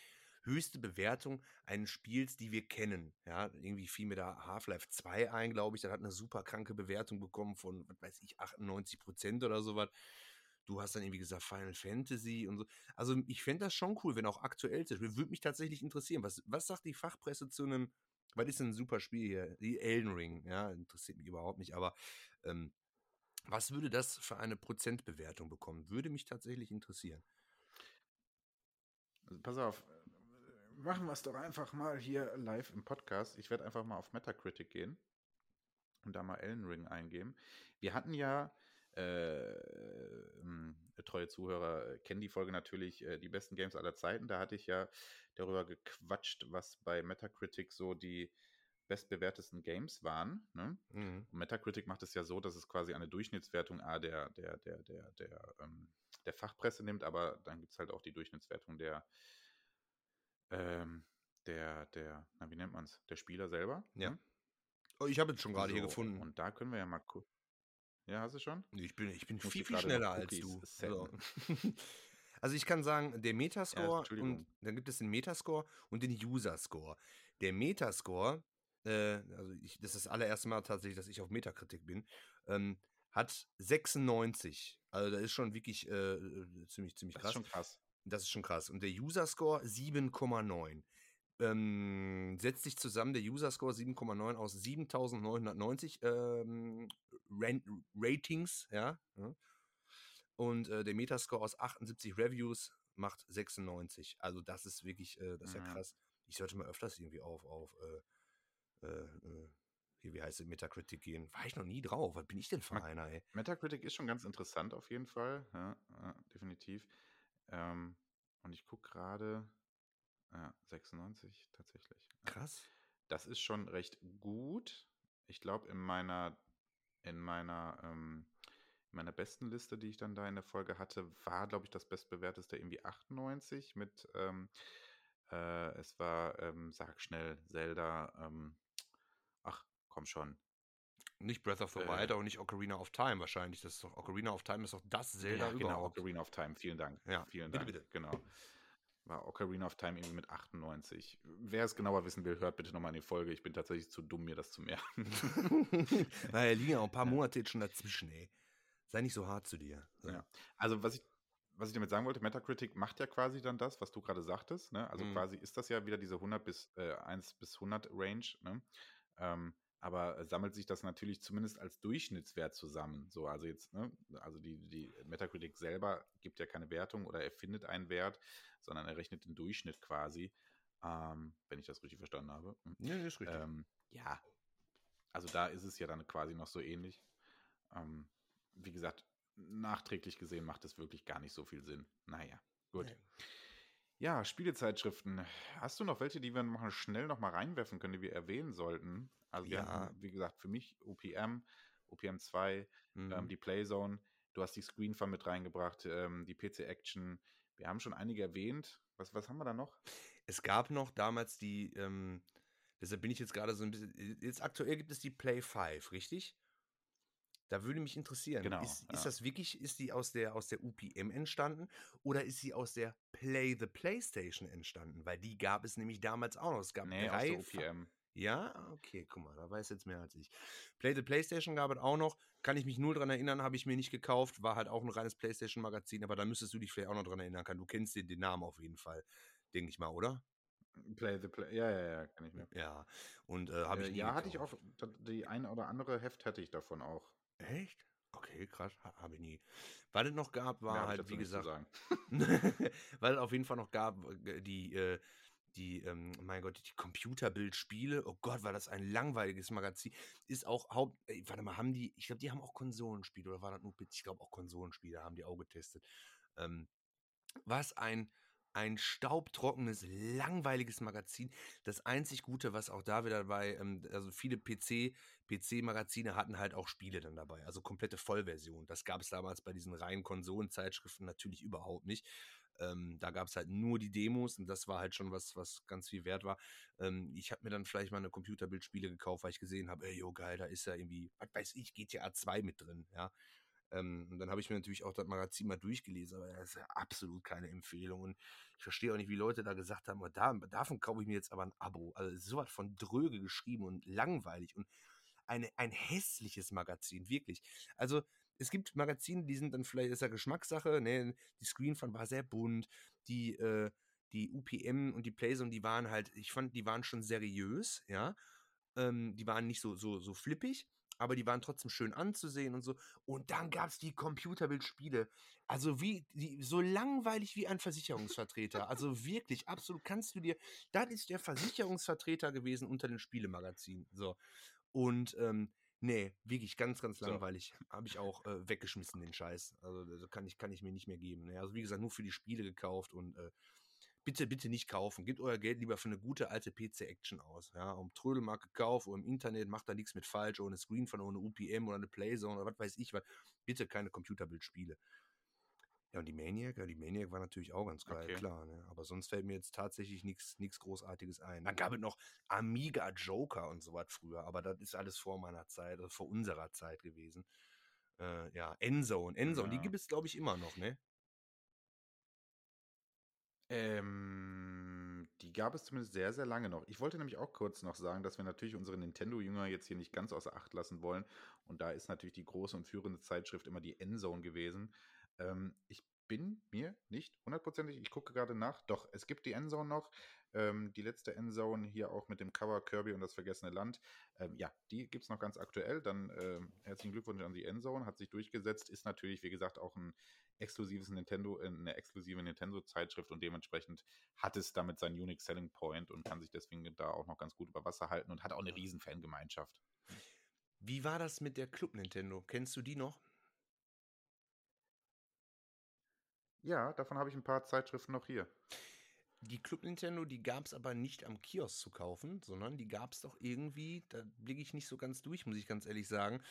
[SPEAKER 2] höchste Bewertung eines Spiels, die wir kennen? Ja, irgendwie fiel mir da Half-Life 2 ein, glaube ich, das hat eine super kranke Bewertung bekommen von, was weiß ich, 98 Prozent oder sowas. Du hast dann irgendwie gesagt Final Fantasy und so. Also ich fände das schon cool, wenn auch aktuell ist. Würde mich tatsächlich interessieren. Was, was sagt die Fachpresse zu einem, was ist denn ein super Spiel hier? Die Elden Ring, ja, interessiert mich überhaupt nicht, aber ähm, was würde das für eine Prozentbewertung bekommen? Würde mich tatsächlich interessieren.
[SPEAKER 1] Also pass auf, machen wir es doch einfach mal hier live im Podcast. Ich werde einfach mal auf Metacritic gehen und da mal Elden Ring eingeben. Wir hatten ja, äh, ähm, treue Zuhörer äh, kennen die Folge natürlich, äh, die besten Games aller Zeiten. Da hatte ich ja darüber gequatscht, was bei Metacritic so die bestbewertesten Games waren. Ne?
[SPEAKER 2] Mhm.
[SPEAKER 1] Und Metacritic macht es ja so, dass es quasi eine Durchschnittswertung A der, der, der, der, der, ähm, der Fachpresse nimmt, aber dann gibt es halt auch die Durchschnittswertung der, ähm, der, der, na, wie nennt man es? Der Spieler selber.
[SPEAKER 2] Ja.
[SPEAKER 1] ne?
[SPEAKER 2] Oh, ich habe es schon gerade hier
[SPEAKER 1] So,
[SPEAKER 2] gefunden.
[SPEAKER 1] Und da können wir ja mal gucken. Ja, hast du schon?
[SPEAKER 2] Ich bin, ich bin
[SPEAKER 1] muss
[SPEAKER 2] viel,
[SPEAKER 1] hier
[SPEAKER 2] viel schneller als du. So. Also ich kann sagen, der Metascore
[SPEAKER 1] Entschuldigung.
[SPEAKER 2] und dann gibt es den Metascore und den User-Score. Der Metascore, äh, also ich, das ist das allererste Mal tatsächlich, dass ich auf Metakritik bin, ähm, hat 96. Also da ist schon wirklich äh, äh, ziemlich, ziemlich
[SPEAKER 1] Das ist
[SPEAKER 2] krass.
[SPEAKER 1] schon krass.
[SPEAKER 2] Das ist schon krass. Und der User-Score 7,9. Ähm, setzt sich zusammen, der User-Score 7,9 aus 7990 ähm, Ratings, ja. Und äh, der Metascore aus 78 Reviews macht 96. Also das ist wirklich, äh, das ist ja
[SPEAKER 1] Mhm.
[SPEAKER 2] krass. Ich sollte mal öfters irgendwie auf, auf äh, äh, äh, hier, wie heißt es, Metacritic gehen. War ich noch nie drauf. Was bin ich denn für einer, ey?
[SPEAKER 1] Metacritic ist schon ganz interessant auf jeden Fall. Ja, ja, definitiv. Ähm, und ich gucke gerade. Ja, 96 tatsächlich.
[SPEAKER 2] Krass.
[SPEAKER 1] Das ist schon recht gut. Ich glaube, in meiner, in meiner, ähm, in meiner besten Liste, die ich dann da in der Folge hatte, war, glaube ich, das bestbewerteste irgendwie 98 mit, ähm, äh, es war, ähm, sag schnell, Zelda, ähm, ach, komm schon.
[SPEAKER 2] Nicht Breath of the
[SPEAKER 1] Äh.
[SPEAKER 2] Wild, auch nicht Ocarina of Time wahrscheinlich. Das ist doch, Ocarina of Time ist doch das Zelda
[SPEAKER 1] ja, genau,
[SPEAKER 2] überhaupt.
[SPEAKER 1] Ocarina of Time, vielen Dank.
[SPEAKER 2] Ja,
[SPEAKER 1] vielen
[SPEAKER 2] bitte,
[SPEAKER 1] Dank.
[SPEAKER 2] bitte.
[SPEAKER 1] Genau. War Ocarina of Time irgendwie mit 98. Wer es genauer wissen will, hört bitte nochmal in die Folge. Ich bin tatsächlich zu dumm, mir das zu merken.
[SPEAKER 2] naja, liegen ja auch ein paar. Monate jetzt schon dazwischen, ey. Sei nicht so hart zu dir. So.
[SPEAKER 1] Ja. Also, was ich, was ich damit sagen wollte, Metacritic macht ja quasi dann das, was du gerade sagtest. Ne? Also
[SPEAKER 2] Mhm.
[SPEAKER 1] quasi ist das ja wieder diese 100 bis äh, 1 bis 100 Range. Ne? Ähm, aber sammelt sich das natürlich zumindest als Durchschnittswert zusammen. So, also jetzt, ne? also die, die Metacritic selber gibt ja keine Wertung oder erfindet einen Wert, sondern er rechnet den Durchschnitt quasi, ähm, wenn ich das richtig verstanden habe. Hm.
[SPEAKER 2] Nee, ist richtig.
[SPEAKER 1] Ähm, ja, also da ist es ja dann quasi noch so ähnlich. Ähm, wie gesagt, nachträglich gesehen macht es wirklich gar nicht so viel Sinn. Naja, gut.
[SPEAKER 2] Nee.
[SPEAKER 1] Ja, Spielezeitschriften. Hast du noch welche, die wir noch schnell noch mal reinwerfen können, die wir erwähnen sollten? Also
[SPEAKER 2] Ja.
[SPEAKER 1] hatten, wie gesagt, für mich OPM, OPM 2,
[SPEAKER 2] Mhm.
[SPEAKER 1] ähm, die Playzone. Du hast die Screenfun mit reingebracht, ähm, die PC Action. Wir haben schon einige erwähnt. Was, was haben wir da noch?
[SPEAKER 2] Es gab noch damals die, ähm, deshalb bin ich jetzt gerade so ein bisschen, jetzt aktuell gibt es die Play 5, richtig? Da würde mich interessieren,
[SPEAKER 1] Genau,
[SPEAKER 2] ist, ist
[SPEAKER 1] ja.
[SPEAKER 2] das wirklich, ist die aus der, aus der UPM entstanden oder ist sie aus der Play the Playstation entstanden? Weil die gab es nämlich damals auch noch. Es gab
[SPEAKER 1] Nee, aus
[SPEAKER 2] drei
[SPEAKER 1] der
[SPEAKER 2] Fa-
[SPEAKER 1] OPM.
[SPEAKER 2] Ja, okay, guck mal, da weiß jetzt mehr als ich. Play the PlayStation gab es auch noch. Kann ich mich null dran erinnern, habe ich mir nicht gekauft. War halt auch ein reines PlayStation-Magazin, aber da müsstest du dich vielleicht auch noch dran erinnern können. Du kennst den, den Namen auf jeden Fall, denke ich mal, oder?
[SPEAKER 1] Play the Play. Ja, ja, ja, kann ich mir.
[SPEAKER 2] Ja. Und äh, habe ich
[SPEAKER 1] Äh,
[SPEAKER 2] nie
[SPEAKER 1] ja, hatte ich
[SPEAKER 2] gekauft.
[SPEAKER 1] auch, die eine oder andere Heft hatte ich davon auch.
[SPEAKER 2] Echt? Okay, krass, ha, habe ich nie. Was es noch gab, war
[SPEAKER 1] ich
[SPEAKER 2] halt, wie gesagt, weil es auf jeden Fall noch gab, äh, die, äh, die, ähm, mein Gott, die Computerbildspiele. Oh Gott, war das ein langweiliges Magazin. Ist auch Haupt, ey, warte mal, haben die, ich glaube, die haben auch Konsolenspiele oder war das nur? Ich glaube auch Konsolenspiele haben die auch getestet. Ähm, was ein, ein staubtrockenes, langweiliges Magazin. Das einzig Gute, was auch da wieder dabei, ähm, also viele PC, PC-Magazine hatten halt auch Spiele dann dabei, also komplette Vollversion. Das gab es damals bei diesen reinen Konsolenzeitschriften natürlich überhaupt nicht. Ähm, da gab es halt nur die Demos und das war halt schon was, was ganz viel wert war. Ähm, ich habe mir dann vielleicht mal eine Computerbildspiele gekauft, weil ich gesehen habe, ey, jo, geil, da ist ja irgendwie, was weiß ich, GTA 2 mit drin, ja. Ähm, und dann habe ich mir natürlich auch das Magazin mal durchgelesen, aber das ist ja absolut keine Empfehlung. Und ich verstehe auch nicht, wie Leute da gesagt haben, "Oh, da, davon kaufe ich mir jetzt aber ein Abo. Also sowas von dröge geschrieben und langweilig und eine, ein hässliches Magazin, wirklich. Also es gibt Magazine, die sind dann vielleicht, ist ja Geschmackssache, ne? Die Screenfun war sehr bunt, die, äh, die UPM und die Playzone, die waren halt, ich fand, die waren schon seriös, ja. Ähm, die waren nicht so, so, so flippig, aber die waren trotzdem schön anzusehen und so. Und dann gab es die Computerbildspiele. Also wie, die, so langweilig wie ein Versicherungsvertreter. Also wirklich, absolut kannst du dir, das ist der Versicherungsvertreter gewesen unter den Spielemagazinen. So. Und ähm, nee, wirklich ganz, ganz
[SPEAKER 1] So.
[SPEAKER 2] langweilig. Habe ich auch äh, weggeschmissen, den Scheiß. Also das kann ich, kann ich mir nicht mehr geben. Ne? Also wie gesagt, nur für die Spiele gekauft und äh, bitte, bitte nicht kaufen. Gebt euer Geld lieber für eine gute alte PC-Action aus. Ja, um Trödelmarkt gekauft oder im Internet, macht da nichts mit falsch, ohne Screen von ohne UPM oder eine Playzone oder was weiß ich was. Bitte keine Computerbildspiele. Ja, und die Maniac, ja, die Maniac war natürlich auch ganz geil,
[SPEAKER 1] Okay.
[SPEAKER 2] klar. Ne? Aber sonst fällt mir jetzt tatsächlich nichts nichts Großartiges ein. Dann gab es noch Amiga Joker und sowas früher, aber das ist alles vor meiner Zeit, also vor unserer Zeit gewesen. Äh, ja, Endzone. Endzone, die
[SPEAKER 1] Ja.
[SPEAKER 2] gibt es, glaube ich, immer noch, ne?
[SPEAKER 1] Ähm, die gab es zumindest sehr, sehr lange noch. Ich wollte nämlich auch kurz noch sagen, dass wir natürlich unsere Nintendo-Jünger jetzt hier nicht ganz außer Acht lassen wollen. Und da ist natürlich die große und führende Zeitschrift immer die Endzone gewesen. Ähm, ich bin mir nicht hundertprozentig, ich gucke gerade nach. Doch, es gibt die Endzone noch. Ähm, die letzte Endzone hier auch mit dem Cover Kirby und das vergessene Land. Ähm, ja, die gibt es noch ganz aktuell. Dann ähm, herzlichen Glückwunsch an die Endzone, hat sich durchgesetzt, ist natürlich, wie gesagt, auch ein exklusives Nintendo, äh, eine exklusive Nintendo-Zeitschrift und dementsprechend hat es damit seinen Unique Selling Point und kann sich deswegen da auch noch ganz gut über Wasser halten und hat auch eine riesen Fangemeinschaft.
[SPEAKER 2] Wie war das mit der Club Nintendo? Kennst du die noch?
[SPEAKER 1] Ja, davon habe ich ein paar Zeitschriften noch hier.
[SPEAKER 2] Die Club Nintendo, die gab es aber nicht am Kiosk zu kaufen, sondern die gab es doch irgendwie, da blicke ich nicht so ganz durch, muss ich ganz ehrlich sagen.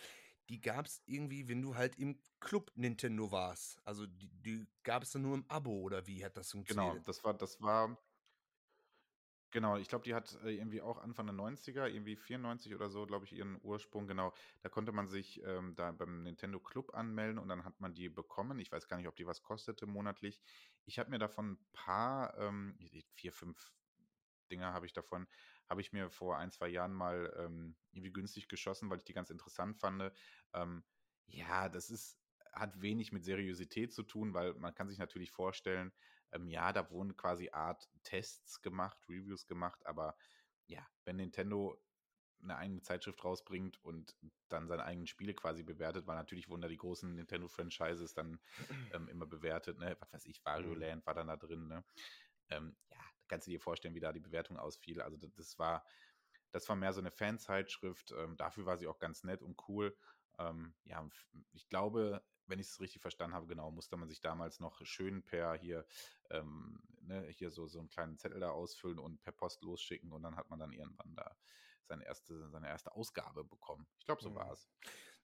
[SPEAKER 2] Die gab es irgendwie, wenn du halt im Club Nintendo warst. Also die, die gab es dann nur im Abo oder wie hat das
[SPEAKER 1] Genau,
[SPEAKER 2] funktioniert?
[SPEAKER 1] das war, das war, genau, ich glaube, die hat äh, irgendwie auch Anfang der 90er, irgendwie 94 oder so, glaube ich, ihren Ursprung, genau. Da konnte man sich ähm, da beim Nintendo Club anmelden und dann hat man die bekommen. Ich weiß gar nicht, ob die was kostete monatlich. Ich habe mir davon ein paar, ähm, vier, fünf Dinger habe ich davon, habe ich mir vor ein, zwei Jahren mal ähm, irgendwie günstig geschossen, weil ich die ganz interessant fand. Ähm, ja, das ist, hat wenig mit Seriosität zu tun, weil man kann sich natürlich vorstellen, ähm, ja, da wurden quasi Art Tests gemacht, Reviews gemacht, aber ja, wenn Nintendo eine eigene Zeitschrift rausbringt und dann seine eigenen Spiele quasi bewertet, weil natürlich wurden da die großen Nintendo-Franchises dann ähm, immer bewertet, ne? Was weiß ich, Wario
[SPEAKER 2] Mhm.
[SPEAKER 1] Land war dann da drin, ne? Ähm, ja, da kannst du dir vorstellen, wie da die Bewertung ausfiel. Also das, das war, das war mehr so eine Fanzeitschrift. Ähm, dafür war sie auch ganz nett und cool. Ähm, ja, ich glaube, wenn ich es richtig verstanden habe, genau, musste man sich damals noch schön per hier, ähm, ne, hier so, so einen kleinen Zettel da ausfüllen und per Post losschicken und dann hat man dann irgendwann da seine erste, seine erste Ausgabe bekommen. Ich glaube, so
[SPEAKER 2] Mhm.
[SPEAKER 1] war es.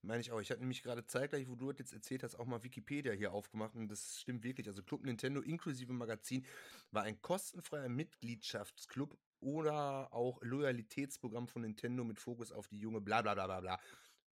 [SPEAKER 2] Meine ich auch. Ich hatte nämlich gerade zeitgleich, wo du das jetzt erzählt hast, auch mal Wikipedia hier aufgemacht und das stimmt wirklich. Also Club Nintendo inklusive Magazin war ein kostenfreier Mitgliedschaftsclub oder auch Loyalitätsprogramm von Nintendo mit Fokus auf die junge bla bla bla bla bla.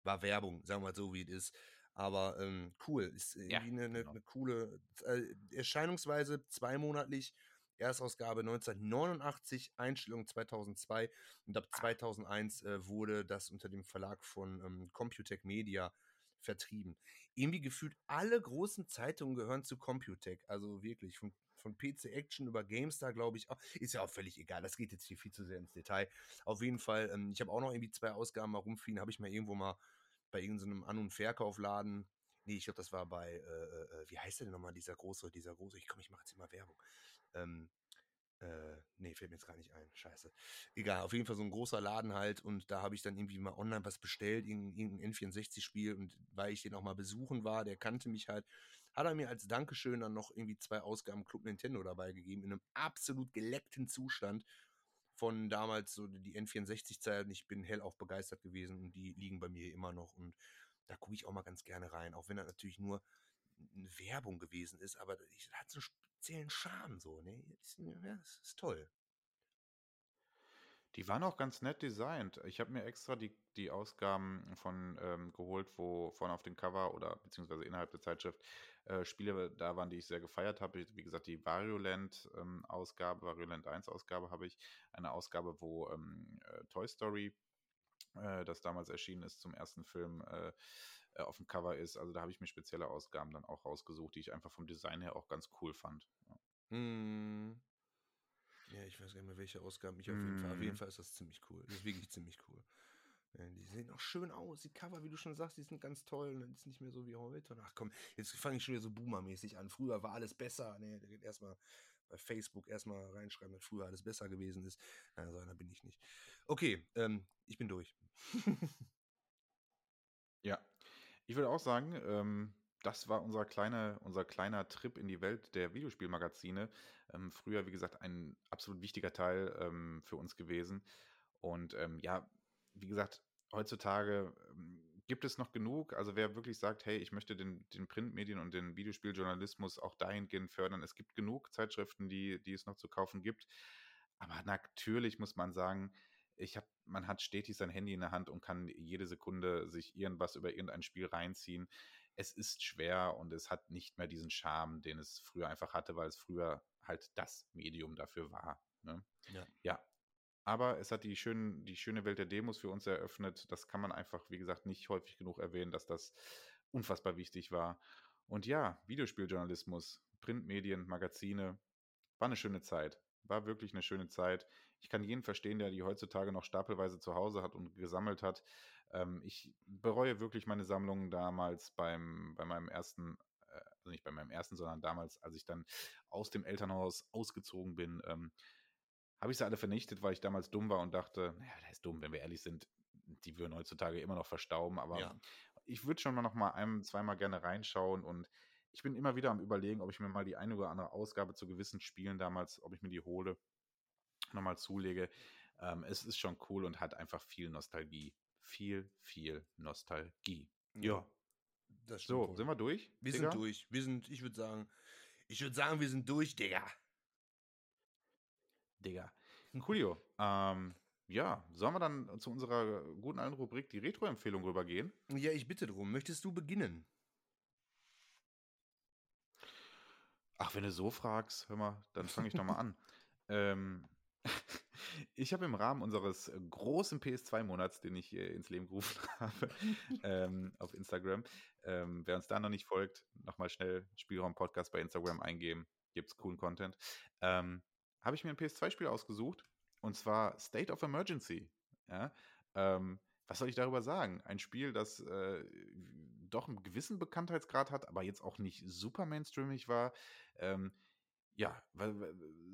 [SPEAKER 2] War Werbung, sagen wir mal so, wie es ist. Aber ähm, cool, ist irgendwie
[SPEAKER 1] Ja,
[SPEAKER 2] eine, eine,
[SPEAKER 1] genau.
[SPEAKER 2] eine coole äh, Erscheinungsweise, zweimonatlich. Erstausgabe 1989, Einstellung 2002 und ab 2001 äh, wurde das unter dem Verlag von ähm, Computec Media vertrieben. Irgendwie gefühlt alle großen Zeitungen gehören zu Computec, also wirklich von, von PC Action über GameStar, glaube ich, auch. ist ja auch völlig egal, das geht jetzt hier viel zu sehr ins Detail. Auf jeden Fall, ähm, ich habe auch noch irgendwie zwei Ausgaben mal rumfliegen, habe ich mal irgendwo mal bei irgendeinem An- und Verkaufladen Nee, ich glaube, das war bei, äh, äh, wie heißt der denn nochmal, dieser große, dieser große, ich komm, ich mache jetzt immer Werbung. Ähm, äh, nee, fällt mir jetzt gar nicht ein. Scheiße. Egal, auf jeden Fall so ein großer Laden halt und da habe ich dann irgendwie mal online was bestellt, irgendein N64-Spiel und weil ich den auch mal besuchen war, der kannte mich halt, hat er mir als Dankeschön dann noch irgendwie zwei Ausgaben Club Nintendo dabei gegeben, in einem absolut geleckten Zustand von damals so die N64-Zeit und ich bin hellauf begeistert gewesen und die liegen bei mir immer noch und da gucke ich auch mal ganz gerne rein, auch wenn das natürlich nur eine Werbung gewesen ist, aber das hat so einen speziellen Charme so, ne? Ist, ja, ist toll.
[SPEAKER 1] Die waren auch ganz nett designt. Ich habe mir extra die, die Ausgaben von ähm, geholt, wo vorne auf dem Cover oder beziehungsweise innerhalb der Zeitschrift äh, Spiele da waren, die ich sehr gefeiert habe. Wie gesagt, die Variolent-Ausgabe, Variolent 1-Ausgabe habe ich. Eine Ausgabe, wo ähm, äh, Toy Story, äh, das damals erschienen ist, zum ersten Film äh, äh, auf dem Cover ist. Also da habe ich mir spezielle Ausgaben dann auch rausgesucht, die ich einfach vom Design her auch ganz cool fand. Ja.
[SPEAKER 2] Hm. Ja, ich weiß gar nicht mehr, welche Ausgaben ich auf jeden Fall. Auf jeden
[SPEAKER 1] Mhm.
[SPEAKER 2] Fall ist das ziemlich cool. Das ist wirklich ziemlich cool. Ja, die sehen auch schön aus. Die Cover, wie du schon sagst, die sind ganz toll. Und das ist nicht mehr so wie heute. Ach komm, jetzt fange ich schon wieder so boomermäßig an. Früher war alles besser. Nee, erstmal bei Facebook erstmal reinschreiben, dass früher alles besser gewesen ist. So einer bin ich nicht. Okay, ähm, ich bin durch.
[SPEAKER 1] Ja, ich würde auch sagen, ähm, das war unser kleiner, unser kleiner Trip in die Welt der Videospielmagazine. Ähm, früher, wie gesagt, ein absolut wichtiger Teil ähm, für uns gewesen. Und ähm, ja, wie gesagt, heutzutage ähm, gibt es noch genug. Also wer wirklich sagt, hey, ich möchte den, den Printmedien und den Videospieljournalismus auch dahingehend fördern, es gibt genug Zeitschriften, die, die es noch zu kaufen gibt. Aber natürlich muss man sagen, ich habe, man hat stetig sein Handy in der Hand und kann jede Sekunde sich irgendwas über irgendein Spiel reinziehen. Es ist schwer und es hat nicht mehr diesen Charme, den es früher einfach hatte, weil es früher halt das Medium dafür war. Ne?
[SPEAKER 2] Ja.
[SPEAKER 1] ja. Aber es hat die, schön, die schöne Welt der Demos für uns eröffnet. Das kann man einfach, wie gesagt, nicht häufig genug erwähnen, dass das unfassbar wichtig war. Und ja, Videospieljournalismus, Printmedien, Magazine, war eine schöne Zeit. War wirklich eine schöne Zeit. Ich kann jeden verstehen, der die heutzutage noch stapelweise zu Hause hat und gesammelt hat. Ähm, ich bereue wirklich meine Sammlungen damals beim, bei meinem ersten, äh, also nicht bei meinem ersten, sondern damals, als ich dann aus dem Elternhaus ausgezogen bin, ähm, habe ich sie alle vernichtet, weil ich damals dumm war und dachte, naja, der ist dumm, wenn wir ehrlich sind, die würden heutzutage immer noch verstauben, aber ja. ich würde schon mal noch mal ein, zweimal gerne reinschauen und ich bin immer wieder am überlegen, ob ich mir mal die eine oder andere Ausgabe zu gewissen Spielen damals, ob ich mir die hole, nochmal zulege. Ähm, es ist schon cool und hat einfach viel Nostalgie. Viel, viel Nostalgie.
[SPEAKER 2] Ja.
[SPEAKER 1] Das so, wohl. sind wir durch?
[SPEAKER 2] Wir Digga? sind durch. Wir sind, ich würde sagen, ich würde sagen, wir sind durch, Digga.
[SPEAKER 1] Digga. Coolio. ähm, ja, sollen wir dann zu unserer guten alten Rubrik die Retro-Empfehlung rübergehen?
[SPEAKER 2] Ja, ich bitte drum. Möchtest du beginnen?
[SPEAKER 1] Ach, wenn du so fragst, hör mal, dann fange ich doch mal an. ähm, ich habe im Rahmen unseres großen PS2-Monats, den ich hier ins Leben gerufen habe, ähm, auf Instagram, ähm, wer uns da noch nicht folgt, nochmal schnell Spielraum-Podcast bei Instagram eingeben, gibt es coolen Content, ähm, habe ich mir ein PS2-Spiel ausgesucht und zwar State of Emergency. Ja? Ähm, was soll ich darüber sagen? Ein Spiel, das äh, doch einen gewissen Bekanntheitsgrad hat, aber jetzt auch nicht super mainstreamig war. Ähm, ja,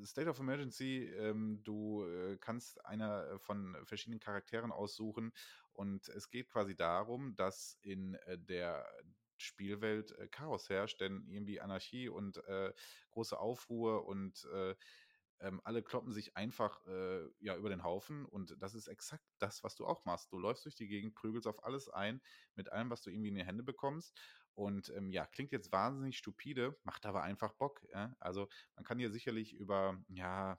[SPEAKER 1] State of Emergency, ähm, du äh, kannst einer von verschiedenen Charakteren aussuchen und es geht quasi darum, dass in äh, der Spielwelt äh, Chaos herrscht, denn irgendwie Anarchie und äh, große Aufruhr und äh, ähm, alle kloppen sich einfach äh, ja über den Haufen und das ist exakt das, was du auch machst. Du läufst durch die Gegend, prügelst auf alles ein, mit allem, was du irgendwie in die Hände bekommst. Und ähm, ja, klingt jetzt wahnsinnig stupide, macht aber einfach Bock. Ja? Also man kann hier sicherlich über, ja,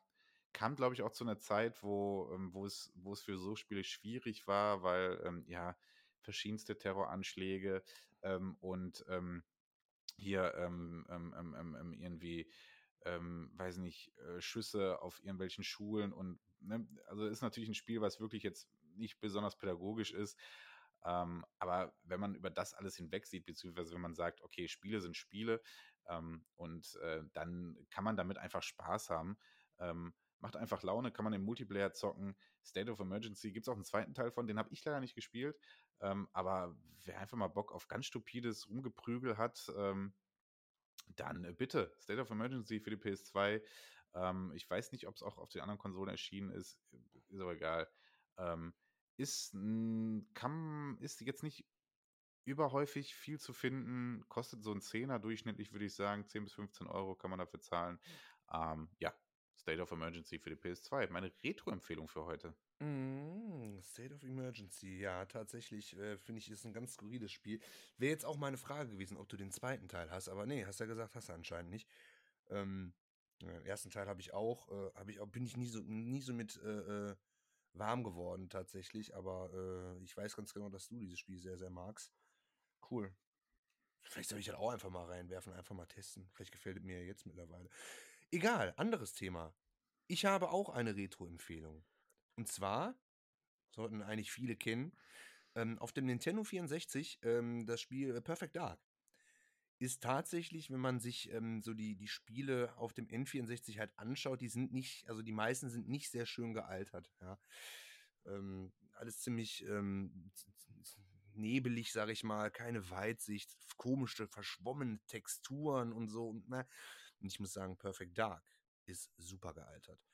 [SPEAKER 1] kam, glaube ich, auch zu einer Zeit, wo, ähm, wo, es, wo es für so Spiele schwierig war, weil ähm, ja, verschiedenste Terroranschläge ähm, und ähm, hier ähm, irgendwie ähm, weiß nicht, äh, Schüsse auf irgendwelchen Schulen und ne, also ist natürlich ein Spiel, was wirklich jetzt nicht besonders pädagogisch ist. Ähm, aber wenn man über das alles hinweg sieht, beziehungsweise wenn man sagt, okay, Spiele sind Spiele ähm, und äh, dann kann man damit einfach Spaß haben. Ähm, macht einfach Laune, kann man im Multiplayer zocken. State of Emergency gibt es auch einen zweiten Teil von, den habe ich leider nicht gespielt. Ähm, aber wer einfach mal Bock auf ganz stupides Rumgeprügel hat, ähm, dann äh, bitte, State of Emergency für die PS2. Ähm, ich weiß nicht, ob es auch auf den anderen Konsolen erschienen ist. Ist aber egal. Ähm, ist, kann, ist jetzt nicht überhäufig viel zu finden. Kostet so ein Zehner durchschnittlich, würde ich sagen. 10 bis 15 Euro kann man dafür zahlen. Ähm, ja, State of Emergency für die PS2. Meine Retro-Empfehlung für heute.
[SPEAKER 2] Mm, State of Emergency, ja, tatsächlich äh, finde ich, ist ein ganz skurriles Spiel. Wäre jetzt auch meine Frage gewesen, ob du den zweiten Teil hast, aber nee, hast ja gesagt, hast du anscheinend nicht. Ähm, den ersten Teil habe ich auch, äh, habe ich bin ich nie so, nie so mit äh, äh warm geworden tatsächlich, aber äh, ich weiß ganz genau, dass du dieses Spiel sehr, sehr magst. Cool. Vielleicht soll ich das auch einfach mal reinwerfen, einfach mal testen. Vielleicht gefällt es mir jetzt mittlerweile. Egal, anderes Thema. Ich habe auch eine Retro-Empfehlung. Und zwar, sollten eigentlich viele kennen, ähm, auf dem Nintendo 64 ähm, das Spiel Perfect Dark. Ist tatsächlich, wenn man sich ähm, so die, die Spiele auf dem N64 halt anschaut, die sind nicht, also die meisten sind nicht sehr schön gealtert. Ja. Ähm, alles ziemlich ähm, nebelig, sag ich mal, keine Weitsicht, komische, verschwommene Texturen und so. Und, na, und ich muss sagen, Perfect Dark ist super gealtert.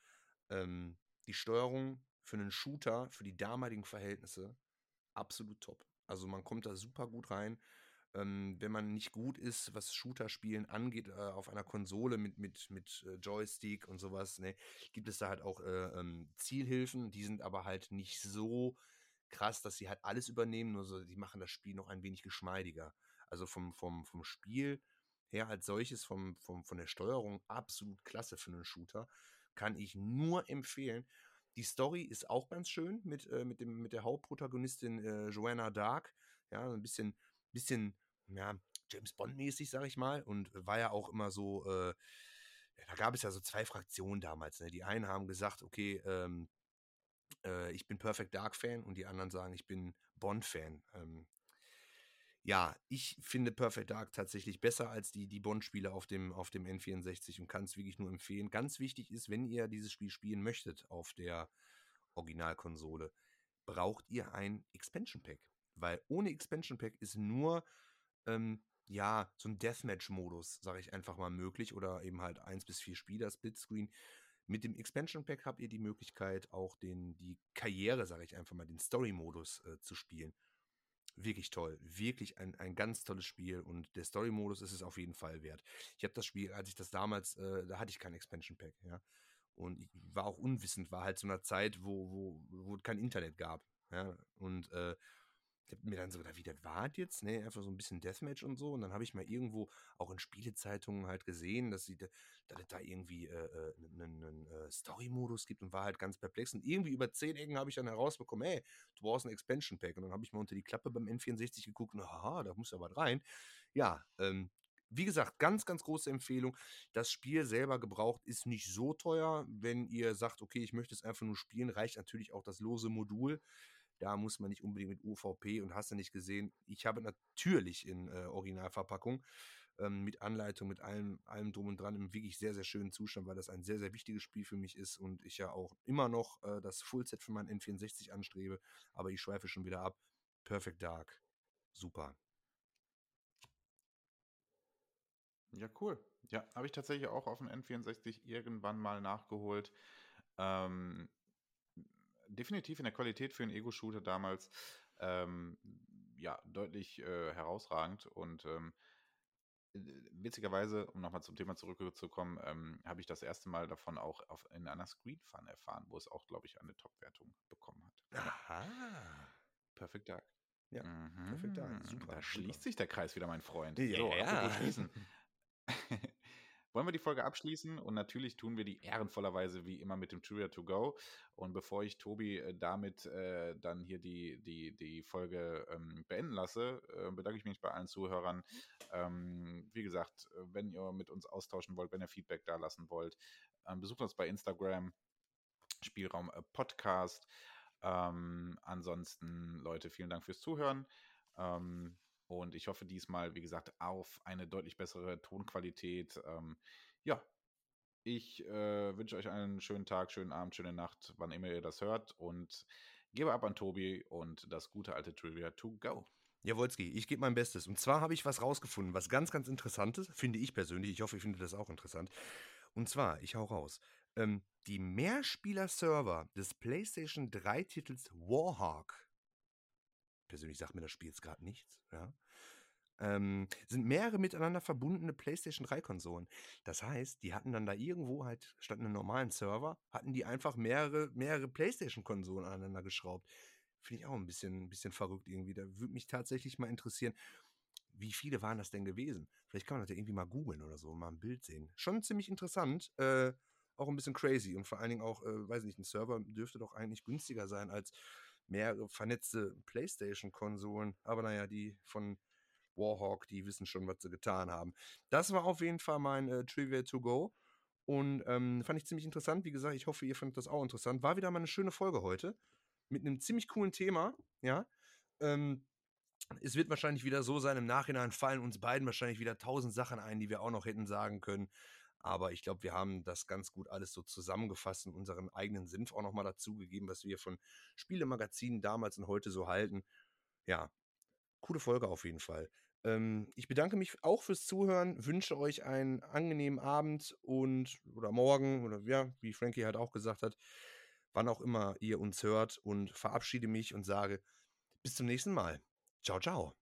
[SPEAKER 2] Ähm, die Steuerung für einen Shooter, für die damaligen Verhältnisse, absolut top. Also man kommt da super gut rein. Ähm, wenn man nicht gut ist, was Shooter-Spielen angeht, äh, auf einer Konsole mit, mit, mit äh, Joystick und sowas, ne, gibt es da halt auch äh, ähm, Zielhilfen, die sind aber halt nicht so krass, dass sie halt alles übernehmen, nur so, die machen das Spiel noch ein wenig geschmeidiger. Also vom, vom, vom Spiel her als solches, vom, vom, von der Steuerung absolut klasse für einen Shooter. Kann ich nur empfehlen. Die Story ist auch ganz schön mit, äh, mit, dem, mit der Hauptprotagonistin äh, Joanna Dark. Ja, ein bisschen, bisschen, ja, James Bond-mäßig, sag ich mal. Und war ja auch immer so, äh, da gab es ja so zwei Fraktionen damals. Ne? Die einen haben gesagt, okay, ähm, äh, ich bin Perfect Dark Fan und die anderen sagen, ich bin Bond Fan. Ähm, ja, ich finde Perfect Dark tatsächlich besser als die, die Bond-Spiele auf dem, auf dem N64 und kann es wirklich nur empfehlen. Ganz wichtig ist, wenn ihr dieses Spiel spielen möchtet auf der Originalkonsole, braucht ihr ein Expansion Pack. Weil ohne Expansion Pack ist nur, ähm, ja, so ein Deathmatch-Modus, sage ich einfach mal, möglich oder eben halt 1 bis 4 Spieler, Splitscreen. Mit dem Expansion Pack habt ihr die Möglichkeit, auch den, die Karriere, sage ich einfach mal, den Story-Modus äh, zu spielen wirklich toll. Wirklich ein, ein ganz tolles Spiel und der Story-Modus ist es auf jeden Fall wert. Ich habe das Spiel, als ich das damals, äh, da hatte ich kein Expansion Pack, ja. Und ich war auch unwissend, war halt zu einer Zeit, wo, wo, wo kein Internet gab. Ja. Und äh, ich habe mir dann so gedacht, wie das war jetzt, ne? Einfach so ein bisschen Deathmatch und so. Und dann habe ich mal irgendwo auch in Spielezeitungen halt gesehen, dass sie da, es da irgendwie äh, einen, äh, einen äh, Story-Modus gibt und war halt ganz perplex. Und irgendwie über zehn Ecken habe ich dann herausbekommen, hey, du brauchst ein Expansion Pack. Und dann habe ich mal unter die Klappe beim N64 geguckt und haha, da muss ja was rein. Ja, ähm, wie gesagt, ganz, ganz große Empfehlung. Das Spiel selber gebraucht ist nicht so teuer. Wenn ihr sagt, okay, ich möchte es einfach nur spielen, reicht natürlich auch das lose Modul. Da muss man nicht unbedingt mit UVP und hast du nicht gesehen. Ich habe natürlich in äh, Originalverpackung ähm, mit Anleitung, mit allem, allem drum und dran im wirklich sehr, sehr schönen Zustand, weil das ein sehr, sehr wichtiges Spiel für mich ist und ich ja auch immer noch äh, das Fullset für meinen N64 anstrebe. Aber ich schweife schon wieder ab. Perfect Dark. Super.
[SPEAKER 1] Ja, cool. Ja, habe ich tatsächlich auch auf dem N64 irgendwann mal nachgeholt. Ähm, definitiv in der Qualität für einen Ego-Shooter damals ähm, ja, deutlich äh, herausragend und ähm, äh, witzigerweise, um nochmal zum Thema zurückzukommen, ähm, habe ich das erste Mal davon auch auf, in einer Screen Fun erfahren, wo es auch, glaube ich, eine Top-Wertung bekommen hat.
[SPEAKER 2] Aha.
[SPEAKER 1] Perfect Dark.
[SPEAKER 2] Ja, mhm. Perfect Dark.
[SPEAKER 1] Super. Da schließt super. sich der Kreis wieder, mein Freund.
[SPEAKER 2] Ja, so, ja.
[SPEAKER 1] schließen. Wollen wir die Folge abschließen? Und natürlich tun wir die ehrenvollerweise wie immer mit dem Trivia to Go. Und bevor ich Tobi äh, damit äh, dann hier die, die, die Folge ähm, beenden lasse, äh, bedanke ich mich bei allen Zuhörern. Ähm, wie gesagt, wenn ihr mit uns austauschen wollt, wenn ihr Feedback da lassen wollt, ähm, besucht uns bei Instagram, Spielraum äh, Podcast. Ähm, ansonsten, Leute, vielen Dank fürs Zuhören. Ähm, und ich hoffe diesmal, wie gesagt, auf eine deutlich bessere Tonqualität. Ähm, ja, ich äh, wünsche euch einen schönen Tag, schönen Abend, schöne Nacht, wann immer ihr das hört. Und gebe ab an Tobi und das gute alte Trivia to go.
[SPEAKER 2] Jawolski, ich gebe mein Bestes. Und zwar habe ich was rausgefunden, was ganz, ganz interessantes, finde ich persönlich. Ich hoffe, ihr findet das auch interessant. Und zwar, ich hau raus. Ähm, die Mehrspieler-Server des PlayStation 3-Titels Warhawk persönlich sagt mir das Spiel jetzt gerade nichts, ja, ähm, sind mehrere miteinander verbundene PlayStation 3 Konsolen. Das heißt, die hatten dann da irgendwo halt statt einem normalen Server, hatten die einfach mehrere, mehrere PlayStation Konsolen aneinander geschraubt. Finde ich auch ein bisschen, ein bisschen verrückt irgendwie. Da würde mich tatsächlich mal interessieren, wie viele waren das denn gewesen? Vielleicht kann man das ja irgendwie mal googeln oder so, mal ein Bild sehen. Schon ziemlich interessant, äh, auch ein bisschen crazy und vor allen Dingen auch, äh, weiß nicht, ein Server dürfte doch eigentlich günstiger sein als mehrere vernetzte PlayStation-Konsolen. Aber naja, die von Warhawk, die wissen schon, was sie getan haben. Das war auf jeden Fall mein äh, Trivia to go. Und ähm, fand ich ziemlich interessant. Wie gesagt, ich hoffe, ihr fandet das auch interessant. War wieder mal eine schöne Folge heute. Mit einem ziemlich coolen Thema. Ja. Ähm, es wird wahrscheinlich wieder so sein, im Nachhinein fallen uns beiden wahrscheinlich wieder tausend Sachen ein, die wir auch noch hätten sagen können. Aber ich glaube, wir haben das ganz gut alles so zusammengefasst und unseren eigenen Senf auch nochmal dazugegeben, was wir von Spielemagazinen damals und heute so halten. Ja, coole Folge auf jeden Fall. Ähm, ich bedanke mich auch fürs Zuhören, wünsche euch einen angenehmen Abend und oder morgen oder ja, wie Frankie halt auch gesagt hat, wann auch immer ihr uns hört und verabschiede mich und sage bis zum nächsten Mal. Ciao, ciao.